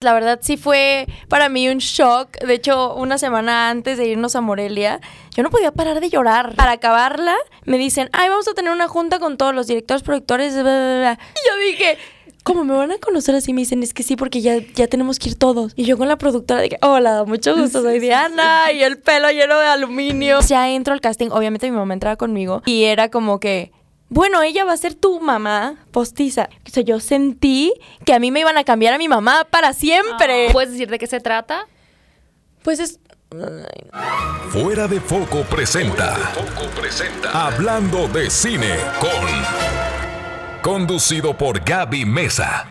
La verdad sí fue para mí un shock. De hecho, una semana antes de irnos a Morelia, yo no podía parar de llorar. Para acabarla, me dicen, ay, vamos a tener una junta con todos los directores, productores, bla, bla, bla. Y yo dije, ¿cómo me van a conocer así? Me dicen, es que sí, porque ya, ya tenemos que ir todos. Y yo con la productora dije, hola, mucho gusto, soy Diana. Y el pelo lleno de aluminio. Ya entro al casting, obviamente mi mamá entraba conmigo. Y era como que bueno, ella va a ser tu mamá postiza. O sea, yo sentí que a mí me iban a cambiar a mi mamá para siempre. ¿Puedes decir de qué se trata? Pues es... Fuera de Foco presenta. Foco presenta. Hablando de cine con. Conducido por Gaby Mesa.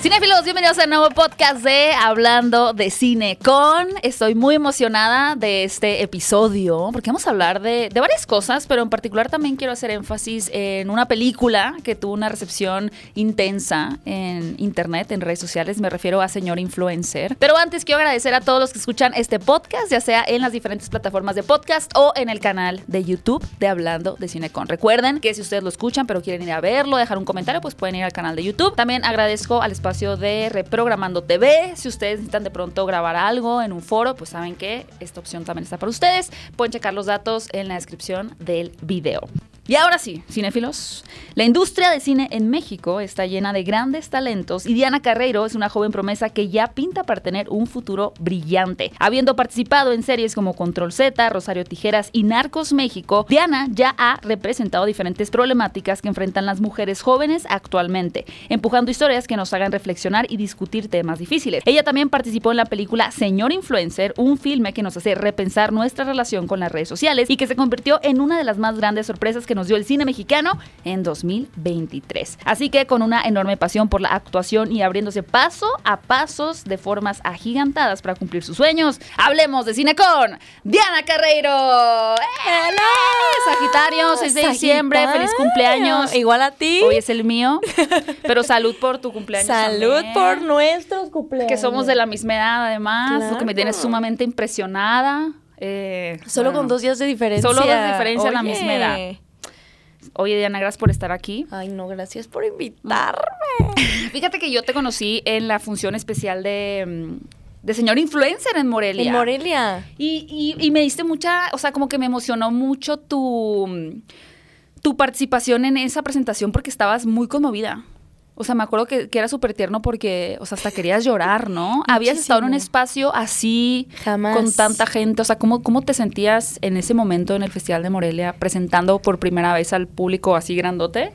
Cinefilos, bienvenidos a un nuevo podcast de Hablando de Cine con. Estoy muy emocionada de este episodio porque vamos a hablar de, de, varias cosas, pero en particular también quiero hacer énfasis en una película que tuvo una recepción intensa en internet, en redes sociales. Me refiero a Señor Influencer. Pero antes quiero agradecer a todos los que escuchan este podcast, ya sea en las diferentes plataformas de podcast o en el canal de YouTube de Hablando de Cine con. Recuerden que si ustedes lo escuchan pero quieren ir a verlo, dejar un comentario, pues pueden ir al canal de YouTube. También agradezco al espacio de Reprogramando TV. Si ustedes necesitan de pronto grabar algo en un foro, pues saben que esta opción también está para ustedes. Pueden checar los datos en la descripción del video. Y ahora sí, cinéfilos, la industria de cine en México está llena de grandes talentos y Diana Carreiro es una joven promesa que ya pinta para tener un futuro brillante. Habiendo participado en series como Control Z, Rosario Tijeras y Narcos México, Diana ya ha representado diferentes problemáticas que enfrentan las mujeres jóvenes actualmente, empujando historias que nos hagan reflexionar y discutir temas difíciles. Ella también participó en la película Señor Influencer, un filme que nos hace repensar nuestra relación con las redes sociales y que se convirtió en una de las más grandes sorpresas que nos dio el cine mexicano en 2023. Así que con una enorme pasión por la actuación y abriéndose paso a pasos de formas agigantadas para cumplir sus sueños, hablemos de cine con Diana Carreiro. ¡Hola! Sagitario, 6 de diciembre, feliz cumpleaños. Igual a ti. Hoy es el mío, pero salud por tu cumpleaños. Salud también. por nuestros cumpleaños. Que somos de la misma edad además, claro. lo que me tiene sumamente impresionada. Eh, Solo bueno, con dos días de diferencia. Solo dos de diferencia en la misma edad. Oye, Diana, gracias por estar aquí. Ay, no, gracias por invitarme. Fíjate que yo te conocí en la función especial de, de Señor Influencer en Morelia. En Morelia. Y, y, y, me diste mucha, o sea, como que me emocionó mucho tu, tu participación en esa presentación porque estabas muy conmovida. O sea, me acuerdo que, que era súper tierno porque, o sea, hasta querías llorar, ¿no? Muchísimo. Habías estado en un espacio así, Jamás. con tanta gente. O sea, ¿cómo, ¿cómo te sentías en ese momento en el Festival de Morelia presentando por primera vez al público así grandote?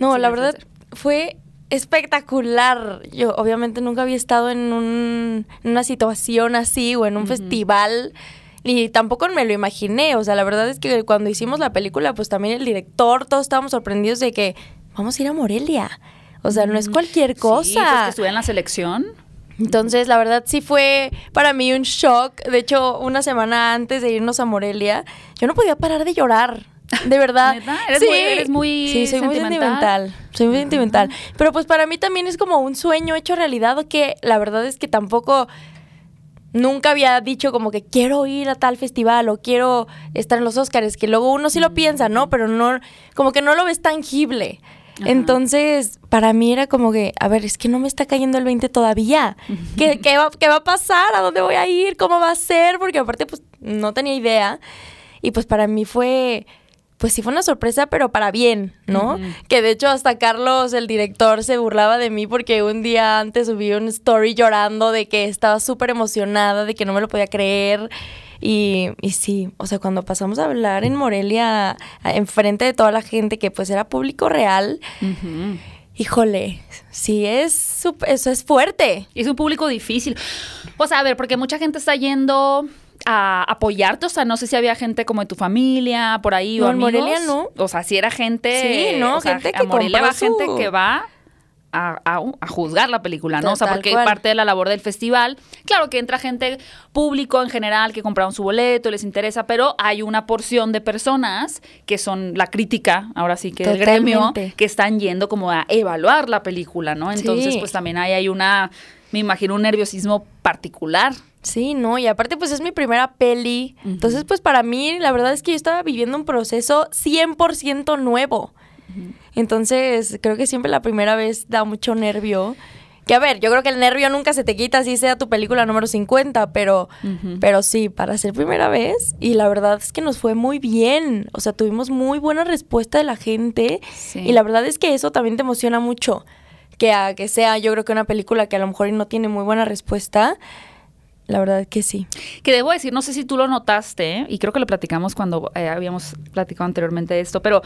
No, sí, la verdad fue espectacular. Yo obviamente nunca había estado en, un, en una situación así o en un uh -huh. festival. Y tampoco me lo imaginé. O sea, la verdad es que cuando hicimos la película, pues también el director, todos estábamos sorprendidos de que vamos a ir a Morelia. O sea, no es cualquier cosa. Sí, pues que estuve en la selección. Entonces, la verdad sí fue para mí un shock. De hecho, una semana antes de irnos a Morelia, yo no podía parar de llorar. De verdad. ¿Neta? ¿Eres, sí. muy, eres muy Sí, soy sentimental? muy sentimental. Soy muy sentimental. Pero pues para mí también es como un sueño hecho realidad que la verdad es que tampoco nunca había dicho como que quiero ir a tal festival o quiero estar en los Oscars, que luego uno sí lo piensa, ¿no? Pero no, como que no lo ves tangible. Ajá. Entonces, para mí era como que, a ver, es que no me está cayendo el 20 todavía. ¿Qué, qué, va, ¿Qué va a pasar? ¿A dónde voy a ir? ¿Cómo va a ser? Porque aparte, pues, no tenía idea. Y pues para mí fue, pues sí fue una sorpresa, pero para bien, ¿no? Uh -huh. Que de hecho hasta Carlos, el director, se burlaba de mí porque un día antes subí un story llorando de que estaba súper emocionada, de que no me lo podía creer. Y, y, sí, o sea, cuando pasamos a hablar en Morelia, enfrente de toda la gente que pues era público real, uh -huh. híjole, sí es, eso es fuerte. Es un público difícil. O sea, a ver, porque mucha gente está yendo a apoyarte, o sea, no sé si había gente como de tu familia, por ahí, no, o amigos. en Morelia no. O sea, si era gente... Sí, no, o sea, gente a que Morelia va su... gente que va a, a, a, juzgar la película, ¿no? o sea, porque cual. parte de la labor del festival, claro que entra gente público en general que compraron su boleto, les interesa, pero hay una porción de personas que son la crítica, ahora sí que el gremio, que están yendo como a evaluar la película, ¿no? Entonces, sí. pues también hay, hay una, me imagino, un nerviosismo particular. Sí, no, y aparte pues es mi primera peli, uh -huh. entonces pues para mí la verdad es que yo estaba viviendo un proceso 100% nuevo. Entonces, creo que siempre la primera vez da mucho nervio. Que a ver, yo creo que el nervio nunca se te quita si sea tu película número 50, pero, pero sí, para ser primera vez. Y la verdad es que nos fue muy bien. O sea, tuvimos muy buena respuesta de la gente. Y la verdad es que eso también te emociona mucho. Que a que sea, yo creo que una película que a lo mejor no tiene muy buena respuesta. La verdad que sí. Que debo decir, no sé si tú lo notaste, y creo que lo platicamos cuando eh, habíamos platicado anteriormente de esto, pero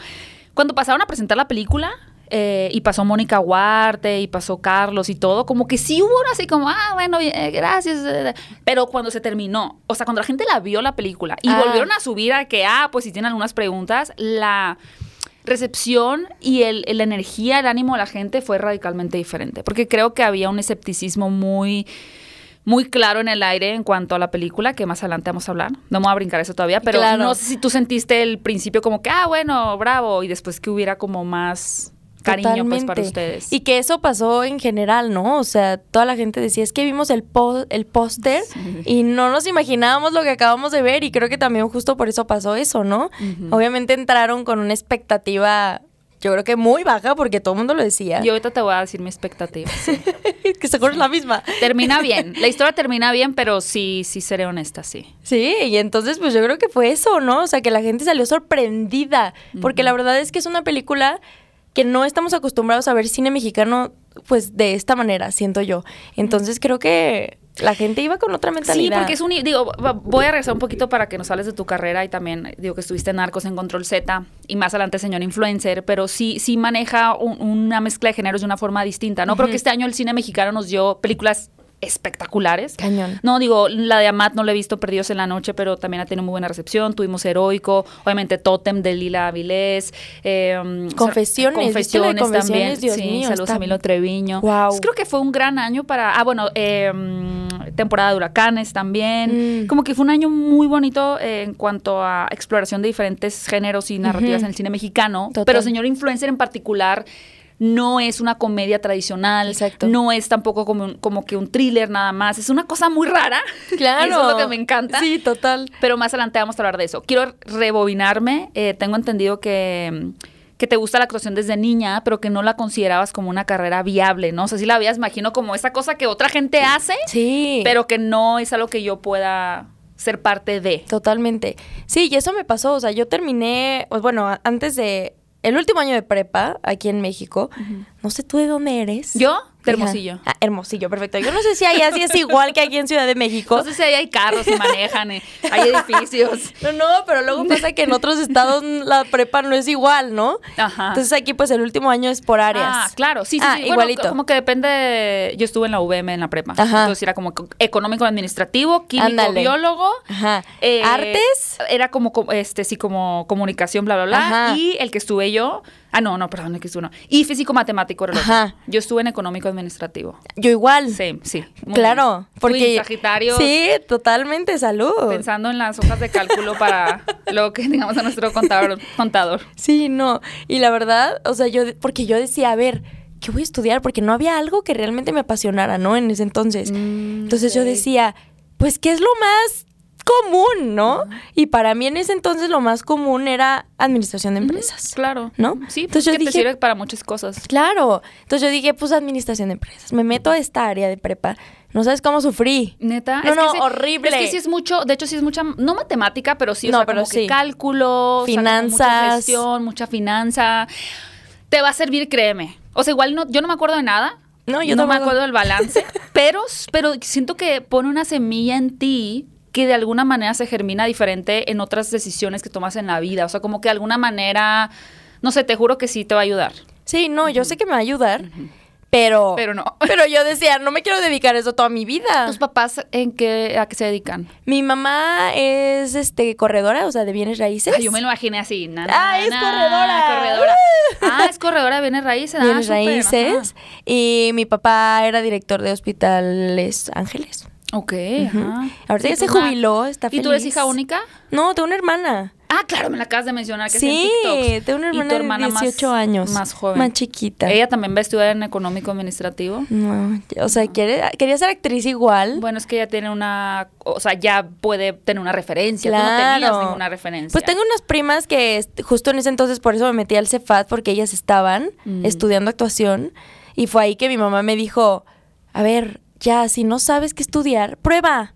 cuando pasaron a presentar la película, eh, y pasó Mónica Huarte y pasó Carlos y todo, como que sí hubo así como, ah, bueno, eh, gracias. Eh, pero cuando se terminó, o sea, cuando la gente la vio la película y ah. volvieron a subir a que, ah, pues si tienen algunas preguntas, la recepción y el, la energía, el ánimo de la gente fue radicalmente diferente, porque creo que había un escepticismo muy muy claro en el aire en cuanto a la película, que más adelante vamos a hablar. No me voy a brincar eso todavía, pero no sé si tú sentiste el principio como que, ah, bueno, bravo, y después que hubiera como más cariño pues para ustedes. Y que eso pasó en general, ¿no? O sea, toda la gente decía, es que vimos el, el póster y no nos imaginábamos lo que acabamos de ver y creo que también justo por eso pasó eso, ¿no? Obviamente entraron con una expectativa yo creo que muy baja porque todo el mundo lo decía. Y ahorita te voy a decir mi expectativa. que seguro es la misma. Termina bien. La historia termina bien, pero sí, sí seré honesta, sí. Sí, y entonces pues yo creo que fue eso, ¿no? O sea, que la gente salió sorprendida. Porque la verdad es que es una película que no estamos acostumbrados a ver cine mexicano pues de esta manera, siento yo. Entonces creo que la gente iba con otra mentalidad. Sí, porque es un... Digo, voy a regresar un poquito para que nos hables de tu carrera y también, digo, que estuviste en Narcos en Control Z y más adelante señor influencer, pero sí, sí maneja una mezcla de géneros de una forma distinta, ¿no? Creo que este año el cine mexicano nos dio películas espectaculares. Cañón. No, digo, la de Amat no la he visto Perdidos en la Noche, pero también ha tenido muy buena recepción. Tuvimos Heroico, obviamente Totem de Lila Avilés. Eh, confesiones. confesiones, también. Dios sí, mío, saludos a Milo Treviño. Wow. creo que fue un gran año para. Ah, bueno, eh, temporada de huracanes también. Mm. Como que fue un año muy bonito eh, en cuanto a exploración de diferentes géneros y narrativas en el cine mexicano. Pero señor influencer en particular no es una comedia tradicional, Exacto. no es tampoco como, como que un thriller nada más, es una cosa muy rara. Claro. eso es lo que me encanta. Sí, total. Pero más adelante vamos a hablar de eso. Quiero rebobinarme, eh, tengo entendido que que te gusta la actuación desde niña, pero que no la considerabas como una carrera viable, ¿no? O sea, sí la habías, imagino, como esa cosa que otra gente hace, sí. pero que no es algo que yo pueda ser parte de. Totalmente. Sí, y eso me pasó, o sea, yo terminé, bueno, antes de el último año de prepa aquí en México. No sé tú de dónde eres. ¿Yo? Hermosillo. Ah, hermosillo, perfecto. Yo no sé si ahí así es igual que aquí en Ciudad de México. No sé si ahí hay carros y manejan, eh, hay edificios. No, no, pero luego pasa que en otros estados la prepa no es igual, ¿no? Ajá. Entonces aquí pues el último año es por áreas. Ah, claro, sí, sí, ah, igualito. como que depende, yo estuve en la UVM en la prepa. Ajá. Entonces era como económico administrativo, químico, biólogo. Ajá. Eh, Artes. Era como, este, sí, como comunicación, bla, bla, bla. Ajá. Y el que estuve yo, ah, no, no, perdón, el que estuve no. Y físico matemático era Ajá. Yo estuve en económico administrativo. Yo igual. Sí, sí. Claro. Porque Sagitario. Sí, totalmente, salud. Pensando en las hojas de cálculo para lo que digamos a nuestro contador, contador. Sí, no. Y la verdad, o sea, yo, porque yo decía, a ver, ¿qué voy a estudiar? Porque no había algo que realmente me apasionara, ¿no? En ese entonces. Mm, entonces yo decía, pues, ¿qué es lo más común, ¿no? Y para mí en ese entonces lo más común era administración de empresas. claro. ¿No? Sí, pues entonces yo dije, te sirve para muchas cosas. Claro. Entonces yo dije, pues administración de empresas. Me meto a esta área de prepa. No sabes cómo sufrí. Neta. No, no, horrible. Es que sí es mucho, de hecho sí es mucha, no matemática, pero sí, no, pero sí. cálculo, finanzas, mucha gestión, mucha finanza. Te va a servir, créeme. O sea, igual no, yo no me acuerdo de nada. No, yo no me acuerdo del balance, pero, pero siento que pone una semilla en ti que de alguna manera se germina diferente en otras decisiones que tomas en la vida. O sea, como que de alguna manera, no sé, te juro que sí te va a ayudar. Sí, no, yo sé que me va a ayudar. Pero, pero no. Pero yo decía, no me quiero dedicar a eso toda mi vida. ¿Tus papás en qué, a qué se dedican? Mi mamá es este corredora, o sea, de bienes raíces. yo me lo imaginé así. ah, es corredora. corredora. ah, es corredora de bienes raíces. Ah, bienes raíces. Y mi papá era director de hospitales Ángeles. Ok, ajá. Ahorita ya se jubiló, está feliz. ¿Y tú eres hija única? No, tengo una hermana. Ah, claro, me la acabas de mencionar que sí, es tengo una hermana, de 18 años. Más joven. Más chiquita. ¿Ella también va a estudiar en económico administrativo? No, o sea, quiere, quería ser actriz igual. Bueno, es que ella tiene una, o sea, ya puede tener una referencia. Claro. Tú no tenías ninguna referencia. Pues tengo unas primas que justo en ese entonces por eso me metí al Cefat porque ellas estaban mm. estudiando actuación y fue ahí que mi mamá me dijo a ver, ya, si no sabes qué estudiar, prueba.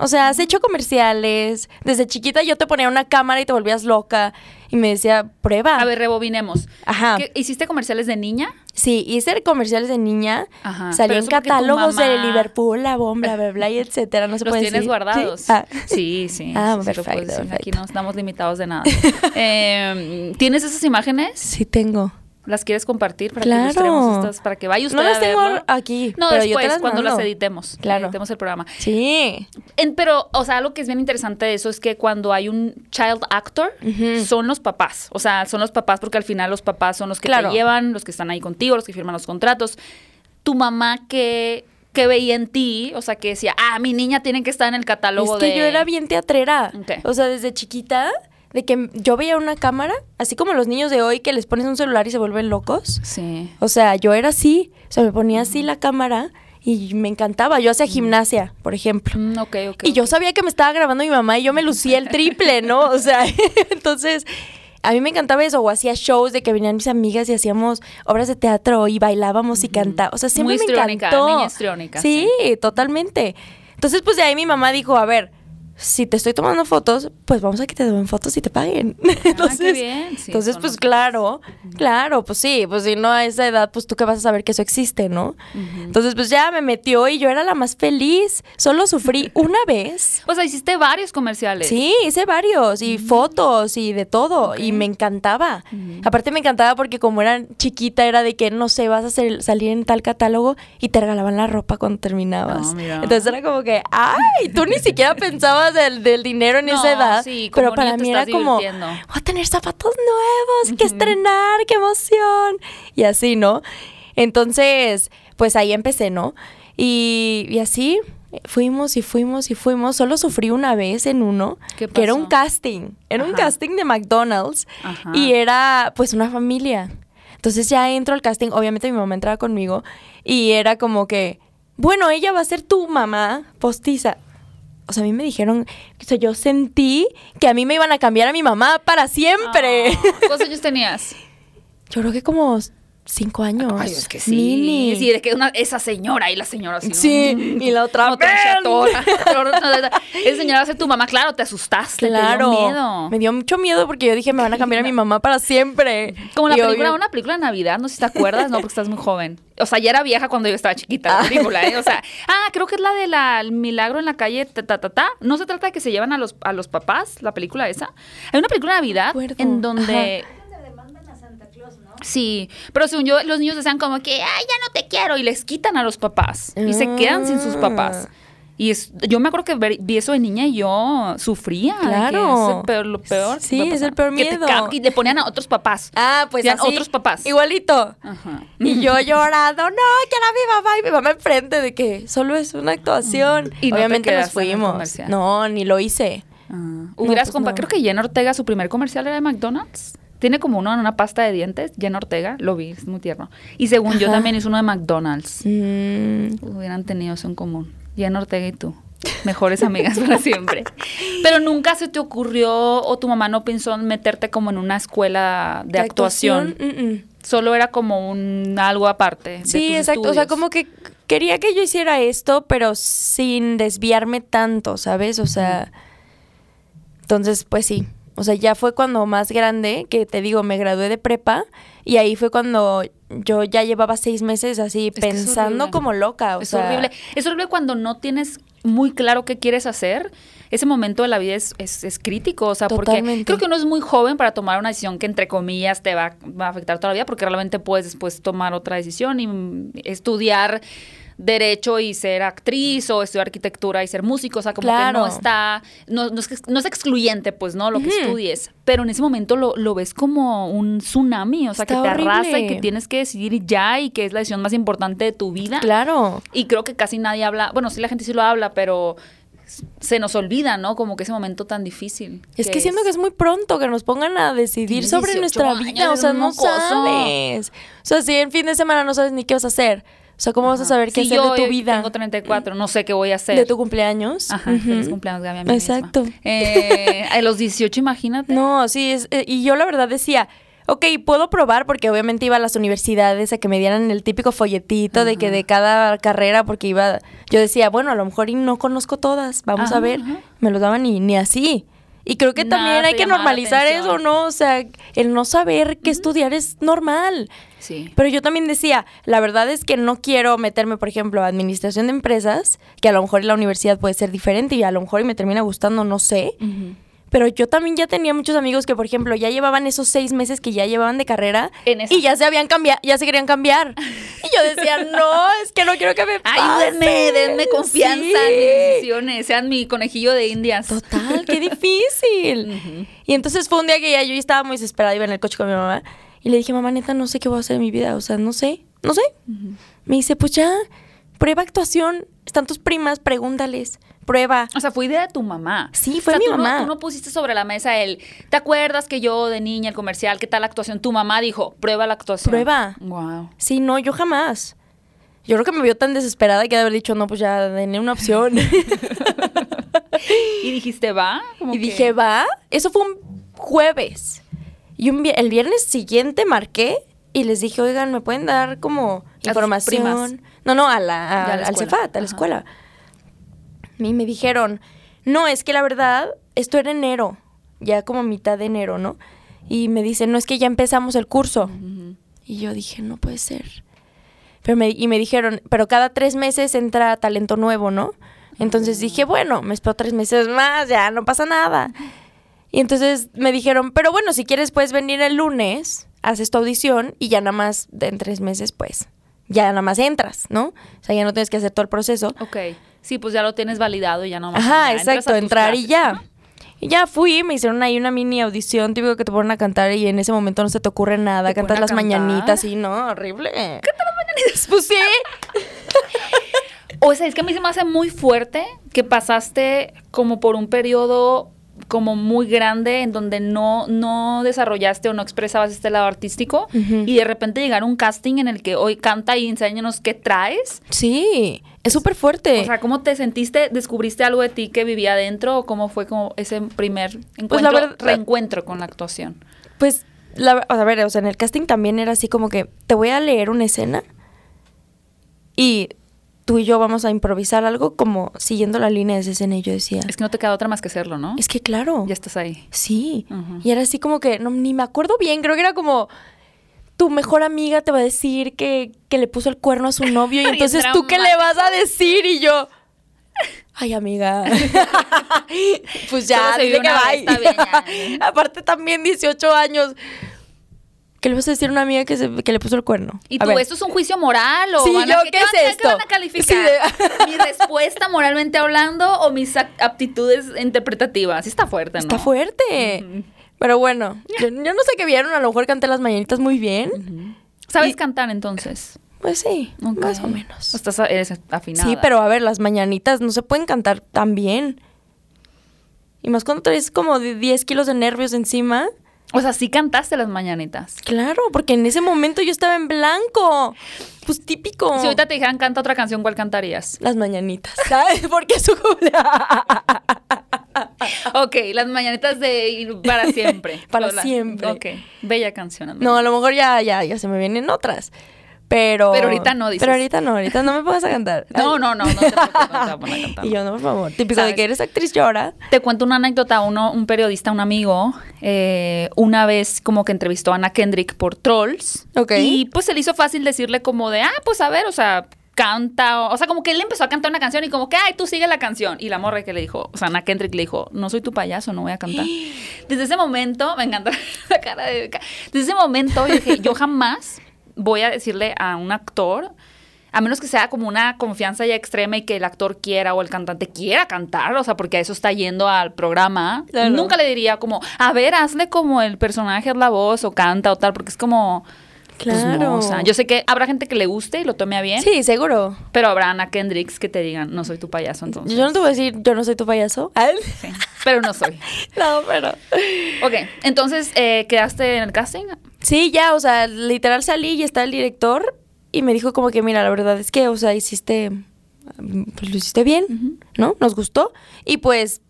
O sea, has hecho comerciales. Desde chiquita yo te ponía una cámara y te volvías loca. Y me decía, prueba. A ver, rebobinemos. Ajá. ¿Qué- ¿Hiciste comerciales de niña? Sí, hice comerciales de niña. Ajá, Salí en catálogos de Liverpool, la bomba, bla, bla, y etcétera. No se Los puede tienes decir. guardados. ¿Sí? Ah. Sí, sí. Ah, sí, perfecto. Aquí no estamos limitados de nada. Eh, ¿Tienes esas imágenes? Sí tengo. ¿Las quieres compartir para Claro. que estas? Para que vaya usted No las a tengo verlo? aquí, No, pero yo te después, las cuando las editemos. Claro. Editemos el programa. Sí. En- pero, o sea, algo que es bien interesante de eso es que cuando hay un child actor, son los papás. O sea, son los papás porque al final los papás son los que Claro. te llevan, los que están ahí contigo, los que firman los contratos. Tu mamá que, que veía en ti, o sea, que decía, ah, mi niña tiene que estar en el catálogo Es que de... yo era bien teatrera. Ok. O sea, desde chiquita, de que yo veía una cámara, así como los niños de hoy que les pones un celular y se vuelven locos. Sí. O sea, yo era así. O sea, me ponía así la cámara y me encantaba. Yo hacía gimnasia, por ejemplo. Mm, ok, ok. Y yo sabía que me estaba grabando mi mamá y yo me lucía el triple, ¿no? O sea, entonces a mí me encantaba eso. O hacía shows de que venían mis amigas y hacíamos obras de teatro y bailábamos y cantábamos. O sea, siempre Muy me encantó. niña histriónica, Sí, totalmente. Entonces, pues de ahí mi mamá dijo, a ver, si te estoy tomando fotos, pues vamos a que te tomen fotos y te paguen. entonces, Ah, bien. Sí, entonces pues claro, claro, pues sí, pues si no a esa edad, pues tú qué vas a saber que eso existe, ¿no? Entonces pues ya me metió y yo era la más feliz. Solo sufrí una vez. O sea, hiciste varios comerciales. Sí, hice varios y fotos y de todo y me encantaba. Aparte me encantaba porque como era chiquita era de que no sé, vas a salir en tal catálogo y te regalaban la ropa cuando terminabas. No, mira. Entonces era como que, ay, tú ni siquiera pensabas del, del dinero en No, esa edad, sí, como pero para mí era como, voy a tener zapatos nuevos, que estrenar, qué emoción y así, ¿no? Entonces, pues ahí empecé, ¿no? Y, y así fuimos y fuimos y fuimos. Solo sufrí una vez en uno, ¿Qué que era un casting. Era un casting de McDonald's Ajá. y era pues una familia. Entonces ya entro al casting, obviamente mi mamá entraba conmigo y era como que, bueno, ella va a ser tu mamá postiza. O sea, a mí me dijeron, o sea, yo sentí que a mí me iban a cambiar a mi mamá para siempre. Ah, ¿Cuántos años tenías? Yo creo que como cinco años. Ay, es que sí. Mini. Sí, de que una, esa señora y la señora así. Sí, y la otra, No. Esa señora va a ser tu mamá, claro, te asustaste, Claro. te dio miedo. Me dio mucho miedo porque yo dije, me van a cambiar a mi mamá para siempre. Como la Y película, obvio- una película de Navidad, no sé si te acuerdas, no, porque estás muy joven. O sea, ya era vieja cuando yo estaba chiquita Ah. la película, ¿eh? O sea, ah, creo que es la de la el milagro en la calle, ta, ta, ta, ta. No se trata de que se llevan a los, a los papás, la película esa. Hay una película de Navidad en donde... Sí, pero según yo, los niños decían como que, ay, ya no te quiero, y les quitan a los papás, y se quedan sin sus papás. Ah. Y es, yo me acuerdo que ver- vi eso de niña y yo sufría. Claro. es el peor, lo peor. Sí, es el peor Que te miedo. y le ponían a otros papás. Ah, pues así. otros papás. Igualito. Ajá. Y yo llorando, no, que era mi mamá y mi mamá enfrente de que solo es una actuación. Y no te Obviamente nos en el fuimos. No, ni lo hice. Ah, Hubieras pues compa- no. Creo que Jenna Ortega, su primer comercial era de McDonald's. Tiene como uno en una pasta de dientes. Jenna Ortega, lo vi, es muy tierno. Y según yo también hizo uno de McDonald's. Mm, Hubieran tenido eso en común. Jenna Ortega y tú. Mejores amigas para siempre. Pero nunca se te ocurrió o tu mamá no pensó en meterte como en una escuela de, actuación. Mm, mm. Solo era como un algo aparte. Sí, exacto. O sea, como que quería que yo hiciera esto, pero sin desviarme tanto, ¿sabes? O sea, entonces, pues sí. O sea, ya fue cuando más grande, que te digo, me gradué de prepa y ahí fue cuando yo ya llevaba seis meses así es pensando como loca. O es sea, horrible. Es horrible cuando no tienes muy claro qué quieres hacer. Ese momento de la vida es, es, es crítico, o sea, porque creo que uno es muy joven para tomar una decisión que entre comillas te va, va a afectar toda la vida, porque realmente puedes después tomar otra decisión y mm, estudiar derecho y ser actriz o estudiar arquitectura y ser músico, o sea, como Claro. que no está, no, no es, no es excluyente, pues, ¿no? Lo que estudies, pero en ese momento lo, lo ves como un tsunami, o sea, Está que te arrasa y que tienes que decidir ya y que es la decisión más importante de tu vida. Claro. Y creo que casi nadie habla, bueno, sí la gente sí lo habla, pero se nos olvida, ¿no? Como que ese momento tan difícil. Es que siento que es muy pronto que nos pongan a decidir sobre 18 nuestra vida. O sea, no mocoso. sabes. O sea, si en fin de semana no sabes ni qué vas a hacer. O sea, ¿cómo vas a saber qué Sí, hacer yo de tu vida? Tengo 34, no sé qué voy a hacer. De tu cumpleaños. Ajá, Ujú. feliz cumpleaños, Gaby, a mí misma. Exacto. Eh, a los 18, imagínate. No, sí, es, eh, y yo la verdad decía, ok, puedo probar porque obviamente iba a las universidades a que me dieran el típico folletito de que de cada carrera, porque iba, yo decía, bueno, a lo mejor y no conozco todas, vamos a ver, ajá. me lo daban y ni así. Y creo que Nada también hay que normalizar eso, ¿no? O sea, el no saber qué estudiar es normal. Sí. Pero yo también decía, la verdad es que no quiero meterme, por ejemplo, a administración de empresas, que a lo mejor en la universidad puede ser diferente y a lo mejor y me termina gustando, no sé. Pero yo también ya tenía muchos amigos que, por ejemplo, ya llevaban esos seis meses que ya llevaban de carrera En y ya se habían cambiado, ya se querían cambiar. Y yo decía, no, es que no quiero que me pase. Ayúdenme, denme confianza Sí. en mis decisiones, sean mi conejillo de indias. Total, qué difícil. Y entonces fue un día que ya yo estaba muy desesperada, iba en el coche con mi mamá y le dije, mamá, neta, no sé qué voy a hacer en mi vida, o sea, no sé, no sé. Me dice, pues ya, prueba actuación, están tus primas, pregúntales, prueba. O sea, fue idea de tu mamá. Sí, fue O sea, mi tú no- mamá. tú no pusiste sobre la mesa el, ¿te acuerdas que yo de niña, el comercial, qué tal la actuación? Tu mamá dijo, prueba la actuación. Prueba. Wow. Sí, no, yo jamás. Yo creo que me vio tan desesperada que de haber dicho, no, pues ya, denle una opción. Y dijiste, ¿va? Como y que- dije, va. Eso fue un jueves. Y un vi- el viernes siguiente marqué y les dije, oigan, ¿me pueden dar como información? No, no, a la, a- Ya a la al. Cefat, a la Ajá. escuela. Y me dijeron, no, es que la verdad, esto era enero, ya como mitad de enero, ¿no? Y me dicen, no, es que ya empezamos el curso. Y yo dije, no puede ser. Pero me, y me dijeron, pero cada tres meses entra talento nuevo, ¿no? Entonces dije, bueno, me espero tres meses más, ya no pasa nada. Y entonces me dijeron, pero bueno, si quieres puedes venir el lunes, haces tu audición y ya nada más de en tres meses, pues, ya nada más entras, ¿no? O sea, ya no tienes que hacer todo el proceso. Ok. Sí, pues ya lo tienes validado y ya no Ajá, exacto, entrar y ya. Y ya fui, me hicieron ahí una mini audición, típico que te ponen a cantar y en ese momento no se te ocurre nada, ¿Te cantas las cantar? mañanitas y no, horrible. ¿Cantas las mañanitas? Pues sí. O sea, es que a mí se me hace muy fuerte que pasaste como por un periodo como muy grande en donde no, no desarrollaste o no expresabas este lado artístico y de repente llegar a un casting en el que hoy canta y enséñanos qué traes. Sí, es súper fuerte. O sea, ¿cómo te sentiste? ¿Descubriste algo de ti que vivía adentro o cómo fue como ese primer encuentro, Pues la verdad- reencuentro con la actuación? Pues, la, o sea, a ver, o sea, en el casting también era así como que te voy a leer una escena y tú y yo vamos a improvisar algo como siguiendo la línea de esa escena y yo decía, Es que no te queda otra más que hacerlo, ¿no? es que claro, Ya estás ahí. sí. Y era así como que, no, ni me acuerdo bien, creo que era como... Tu mejor amiga te va a decir que, que le puso el cuerno a su novio y entonces tú qué le vas a decir y yo... Ay, amiga. pues ya, dile que vez, bien, ya. Aparte también 18 años. ¿Qué le vas a decir a una amiga que, se- que le puso el cuerno? ¿Y A tú, ver. esto es un juicio moral o Sí, van a- yo, ¿qué, ¿qué van es a- esto? ¿Qué van a calificar? Sí, de- ¿Mi respuesta moralmente hablando o mis aptitudes interpretativas? Sí está fuerte, ¿no? Está fuerte. Pero bueno, yo, yo no sé qué vieron. A lo mejor canté las mañanitas muy bien. ¿Sabes Y- cantar entonces? Pues sí, Ok. más o menos. Estás, eres afinada. Sí, pero a ver, las mañanitas no se pueden cantar tan bien. Y más cuando traes como de 10 kilos de nervios encima. O sea, sí cantaste las mañanitas. Claro, porque en ese momento yo estaba en blanco. Pues típico. Si ahorita te dijeran canta otra canción, ¿cuál cantarías? Las mañanitas. ¿Sabes? Porque es su ok, las mañanitas de para siempre. Para Hola. siempre. Ok, bella canción. No, a lo mejor ya, ya, ya se me vienen otras. Pero. Pero ahorita no, dices. Pero ahorita no, ahorita no me pongas a cantar. No, no, no, no te preocupes, no te voy a poner a cantar. Y yo, no, por favor. Típico ¿Sabes? de que eres actriz llora. Te cuento una anécdota. Uno, un periodista, un amigo, eh, una vez como que entrevistó a Ana Kendrick por Trolls. Ok. Y pues se le hizo fácil decirle como de, ah, pues a ver, o sea, canta. O, o sea, como que él empezó a cantar una canción y como que, ay, tú sigue la canción. Y la morra que le dijo, o sea, Ana Kendrick le dijo, no soy tu payaso, no voy a cantar. Desde ese momento, me encanta la cara de. Desde ese momento yo dije, yo jamás voy a decirle a un actor, a menos que sea como una confianza ya extrema y que el actor quiera o el cantante quiera cantar, o sea, porque a eso está yendo al programa, Claro. nunca le diría como, a ver, hazle como el personaje es la voz o canta o tal, porque es como... pues no, Claro. o sea, yo sé que habrá gente que le guste y lo tome a bien, Sí, seguro. pero habrá Ana Kendricks que te digan, no soy tu payaso, entonces. Yo no te voy a decir, yo no soy tu payaso. Sí, pero no soy. no, pero. Ok, entonces, eh, ¿quedaste en el casting? Sí, ya, o sea, literal salí y está el director y me dijo como que, mira, la verdad es que, o sea, hiciste, pues lo hiciste bien, ¿no? Nos gustó. Y pues,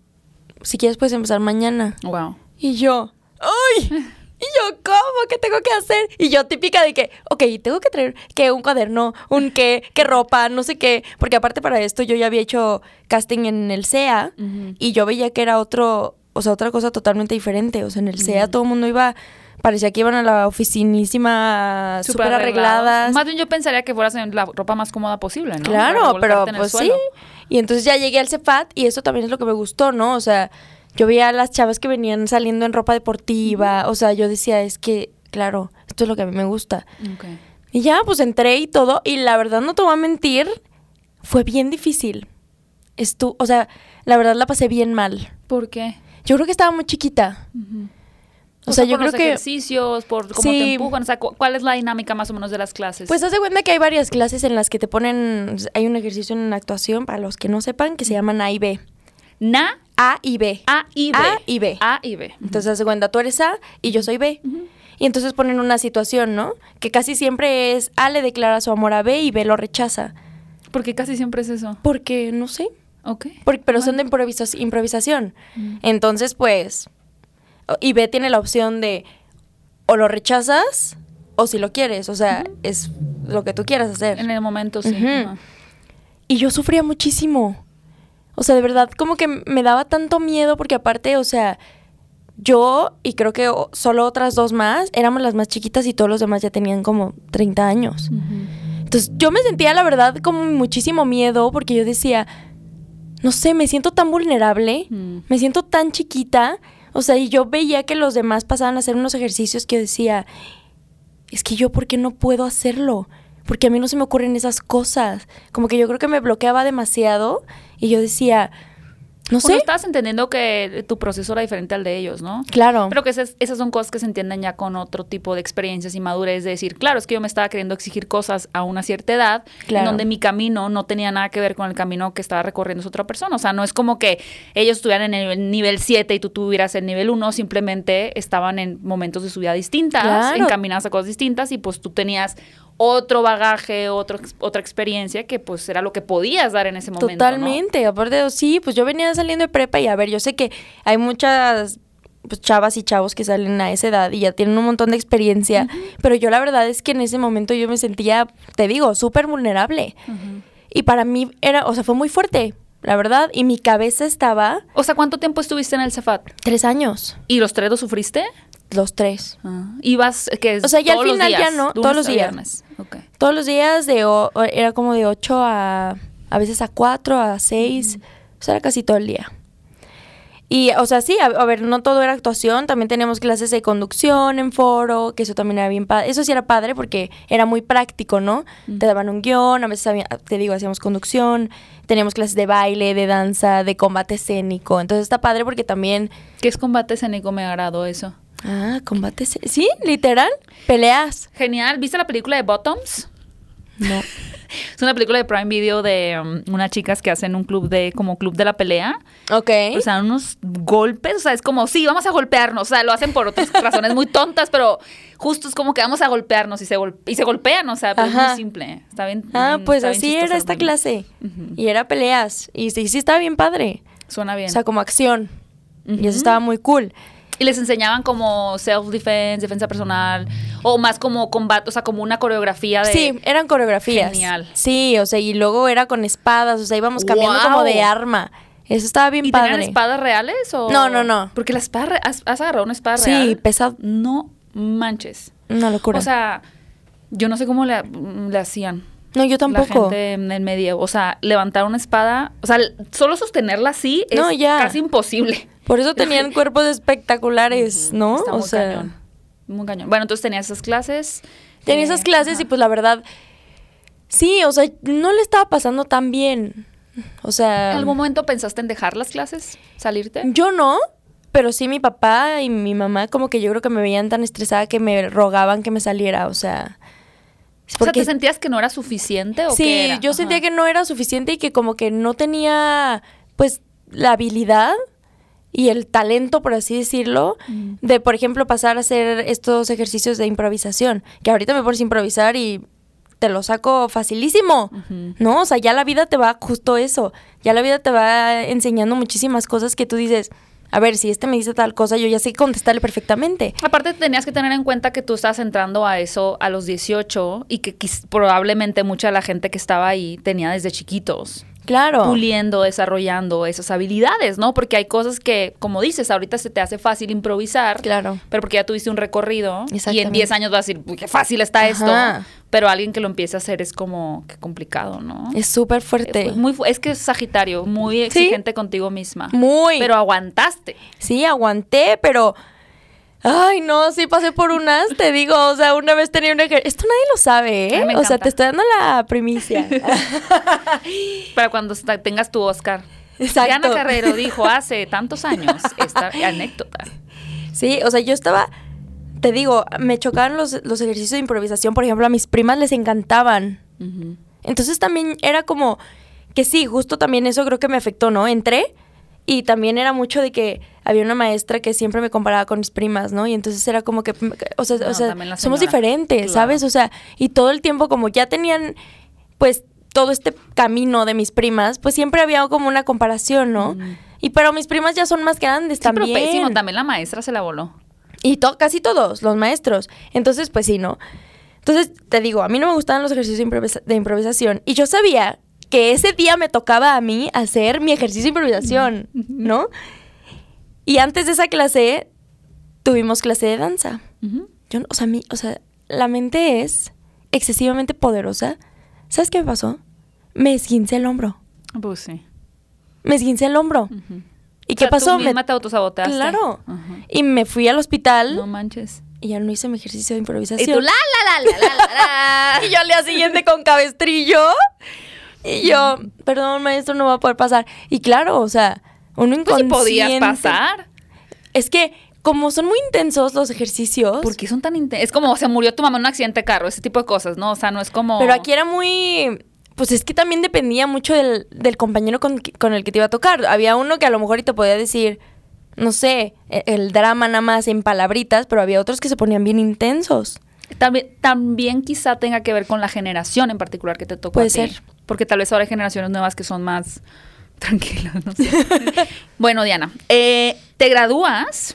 si quieres puedes empezar mañana. Wow. Y yo, ¡ay! Y yo, ¿cómo? ¿Qué tengo que hacer? Y yo típica de que, ok, tengo que traer que un cuaderno, un qué, qué ropa, no sé qué. Porque aparte para esto yo ya había hecho casting en el SEA y yo veía que era otro, o sea, otra cosa totalmente diferente. O sea, en el SEA todo el mundo iba, parecía que iban a la oficinísima súper arregladas. Más bien yo pensaría que fueras en la ropa más cómoda posible, ¿no? Claro, pero pues sí. Y entonces ya llegué al CEPAT y eso también es lo que me gustó, ¿no? O sea, yo veía a las chavas que venían saliendo en ropa deportiva, o sea, yo decía, es que, claro, esto es lo que a mí me gusta. Y ya, pues entré y todo, y la verdad no te voy a mentir, fue bien difícil. Estu o sea, la verdad la pasé bien mal. ¿Por qué? Yo creo que estaba muy chiquita. O, sea, yo por creo los que... ejercicios, por cómo Sí. te empujan, o sea, cu- ¿cuál es la dinámica más o menos de las clases? Pues haz de cuenta que hay varias clases en las que te ponen, hay un ejercicio en actuación, para los que no sepan, que se llaman A y B. Na, A y B. A y B. A y B. A y B. Entonces, cuenta, tú eres A y yo soy B. Y entonces ponen una situación, ¿no? Que casi siempre es A le declara su amor a B y B lo rechaza. Porque casi siempre es eso. Porque, no sé, Ok. por- pero son de improvisas- improvisación. Entonces, pues, y B tiene la opción de o lo rechazas o si lo quieres. O sea, es lo que tú quieras hacer. En el momento, sí. Y yo sufría muchísimo. O sea, de verdad, como que me daba tanto miedo porque aparte, o sea, yo y creo que solo otras dos más éramos las más chiquitas y todos los demás ya tenían como 30 años. Entonces yo me sentía, la verdad, como muchísimo miedo porque yo decía, no sé, me siento tan vulnerable, Mm. me siento tan chiquita. O sea, y yo veía que los demás pasaban a hacer unos ejercicios que yo decía, es que yo, ¿por qué no puedo hacerlo? Porque a mí no se me ocurren esas cosas. Como que yo creo que me bloqueaba demasiado y yo decía, no Pues sé. estabas entendiendo que tu proceso era diferente al de ellos, ¿no? Claro. Pero que esas, esas son cosas que se entienden ya con otro tipo de experiencias y madurez, de decir, claro, es que yo me estaba queriendo exigir cosas a una cierta edad, Claro. en donde mi camino no tenía nada que ver con el camino que estaba recorriendo esa otra persona. O sea, no es como que ellos estuvieran en el nivel 7 y tú tuvieras el nivel 1, simplemente estaban en momentos de su vida distintas, Claro. encaminadas a cosas distintas, y pues tú tenías otro bagaje, otro, otra experiencia que pues era lo que podías dar en ese momento. ¿no? Totalmente. Aparte, sí, pues yo venía saliendo de prepa y a ver, yo sé que hay muchas pues, chavas y chavos que salen a esa edad y ya tienen un montón de experiencia, pero yo la verdad es que en ese momento yo me sentía, te digo, súper vulnerable. Y para mí era, o sea, fue muy fuerte, la verdad, y mi cabeza estaba O sea, ¿cuánto tiempo estuviste en el Cefat? tres años, ¿Y los tres los sufriste? Los tres. Ibas, que O sea, ya al final ya no, todos los días. Todos los días de, o- era como de 8 a, a veces a 4, a 6, o sea, era casi todo el día. Y, o sea, sí, a, a ver, no todo era actuación, también teníamos clases de conducción en foro, que eso también era bien padre. Eso sí era padre porque era muy práctico, ¿no? Te daban un guion, a veces, había- te digo, hacíamos conducción, teníamos clases de baile, de danza, de combate escénico. Entonces está padre porque también... ¿Qué es combate escénico? Me agradó eso. Ah, combate. Sí, literal, peleas. Genial. ¿Viste la película de Bottoms? No. Es una película de Prime Video de um, unas chicas que hacen un club de, como club de la pelea. Ok. O sea, unos golpes, o sea, es como, sí, vamos a golpearnos. O sea, lo hacen por otras razones muy tontas, pero justo es como que vamos a golpearnos y se, gol- y se golpean, o sea, pero es muy simple. Está bien. Ah, pues así era es esta clase. Y era peleas. Y sí, sí estaba bien padre. Suena bien. O sea, como acción. Y eso estaba muy cool. Y les enseñaban como self-defense, defensa personal, o más como combate, o sea, como una coreografía de... Sí, eran coreografías. Genial. Sí, o sea, y luego era con espadas. O sea, íbamos cambiando como de arma. Eso estaba bien ¿Y padre. tenían espadas reales o...? No, no, no. Porque la espada... re- ¿Has, has agarrado una espada Sí, real? pesado. No manches. Una locura. O sea, yo no sé cómo le, le hacían. No, yo La tampoco. gente en el medio. O sea, levantar una espada... O sea, solo sostenerla así es No, ya. casi imposible. Por eso tenían cuerpos espectaculares, ¿no? Está o muy sea, cañón. Muy cañón. Bueno, entonces tenías esas clases. tenía eh, esas clases ajá. y pues la verdad, sí, o sea, no le estaba pasando tan bien. O sea, ¿En algún momento pensaste en dejar las clases? ¿Salirte? Yo no, pero sí mi papá y mi mamá como que yo creo que me veían tan estresada que me rogaban que me saliera, o sea... O sea, ¿te sentías que no era suficiente o sí, qué era? yo sentía que no era suficiente y que como que no tenía pues la habilidad y el talento, por así decirlo, Mm. de por ejemplo pasar a hacer estos ejercicios de improvisación, que ahorita me pones a improvisar y te lo saco facilísimo. ¿no? O sea, ya la vida te va justo eso, ya la vida te va enseñando muchísimas cosas que tú dices, a ver, si este me dice tal cosa, yo ya sé contestarle perfectamente. Aparte tenías que tener en cuenta que tú estás entrando a eso a los 18 y que probablemente mucha de la gente que estaba ahí tenía desde chiquitos. Claro. Puliendo, desarrollando esas habilidades, ¿no? Porque hay cosas que, como dices, ahorita se te hace fácil improvisar. Claro. Pero porque ya tuviste un recorrido. Y en 10 años vas a decir, qué fácil está esto. Pero alguien que lo empiece a hacer es como, qué complicado, ¿no? Es súper fuerte. Es, muy, es que es Sagitario, muy exigente contigo misma. Muy. Pero aguantaste. Sí, aguanté, pero Ay, no, sí pasé por unas, te digo, o sea, una vez tenía un ejercicio. Esto nadie lo sabe, ¿eh? O sea, te estoy dando la primicia. Para cuando tengas tu Oscar. Exacto. Diana Carrero dijo hace tantos años esta anécdota. Sí, o sea, yo estaba, te digo, me chocaban los, ejercicios de improvisación, por ejemplo, a mis primas les encantaban. Entonces también era como que sí, justo también eso creo que me afectó, ¿no? Entré y también era mucho de que había una maestra que siempre me comparaba con mis primas, ¿no? Y entonces era como que, o sea, o sea somos diferentes, ¿sabes? O sea, y todo el tiempo como ya tenían, pues, todo este camino de mis primas, pues siempre había como una comparación, ¿no? Y pero mis primas ya son más grandes sí, también. Pero pésimo, también la maestra se la voló. Y casi todos, los maestros. Entonces, pues sí, ¿no? Entonces, te digo, a mí no me gustaban los ejercicios de improvisación. Y yo sabía que ese día me tocaba a mí hacer mi ejercicio de improvisación, ¿no? Y antes de esa clase tuvimos clase de danza. Yo, o sea, mi, o sea, la mente es excesivamente poderosa. ¿Sabes qué me pasó? Me esguincé el hombro. Pues sí. Me esguincé el hombro. ¿Y qué pasó? Tú misma te autosabotaste. Claro. Y me fui al hospital. No manches. Y ya no hice mi ejercicio de improvisación. Y tú la la la la la la. y yo al día siguiente con cabestrillo. Y yo, perdón, maestro, no va a poder pasar. Y claro, o sea, uno inconsciente. Pues podías pasar. Es que como son muy intensos los ejercicios. ¿Por qué son tan intensos? Es como se murió tu mamá en un accidente de carro, ese tipo de cosas, ¿no? O sea, no es como. Pero aquí era muy. Pues es que también dependía mucho del, del compañero con, con, el que te iba a tocar. Había uno que a lo mejor y te podía decir, no sé, e, el drama nada más en palabritas, pero había otros que se ponían bien intensos. También, también quizá tenga que ver con la generación en particular que te tocó. Puede ser. Porque tal vez ahora hay generaciones nuevas que son más tranquilas, no sé. bueno, Diana, eh, ¿te gradúas?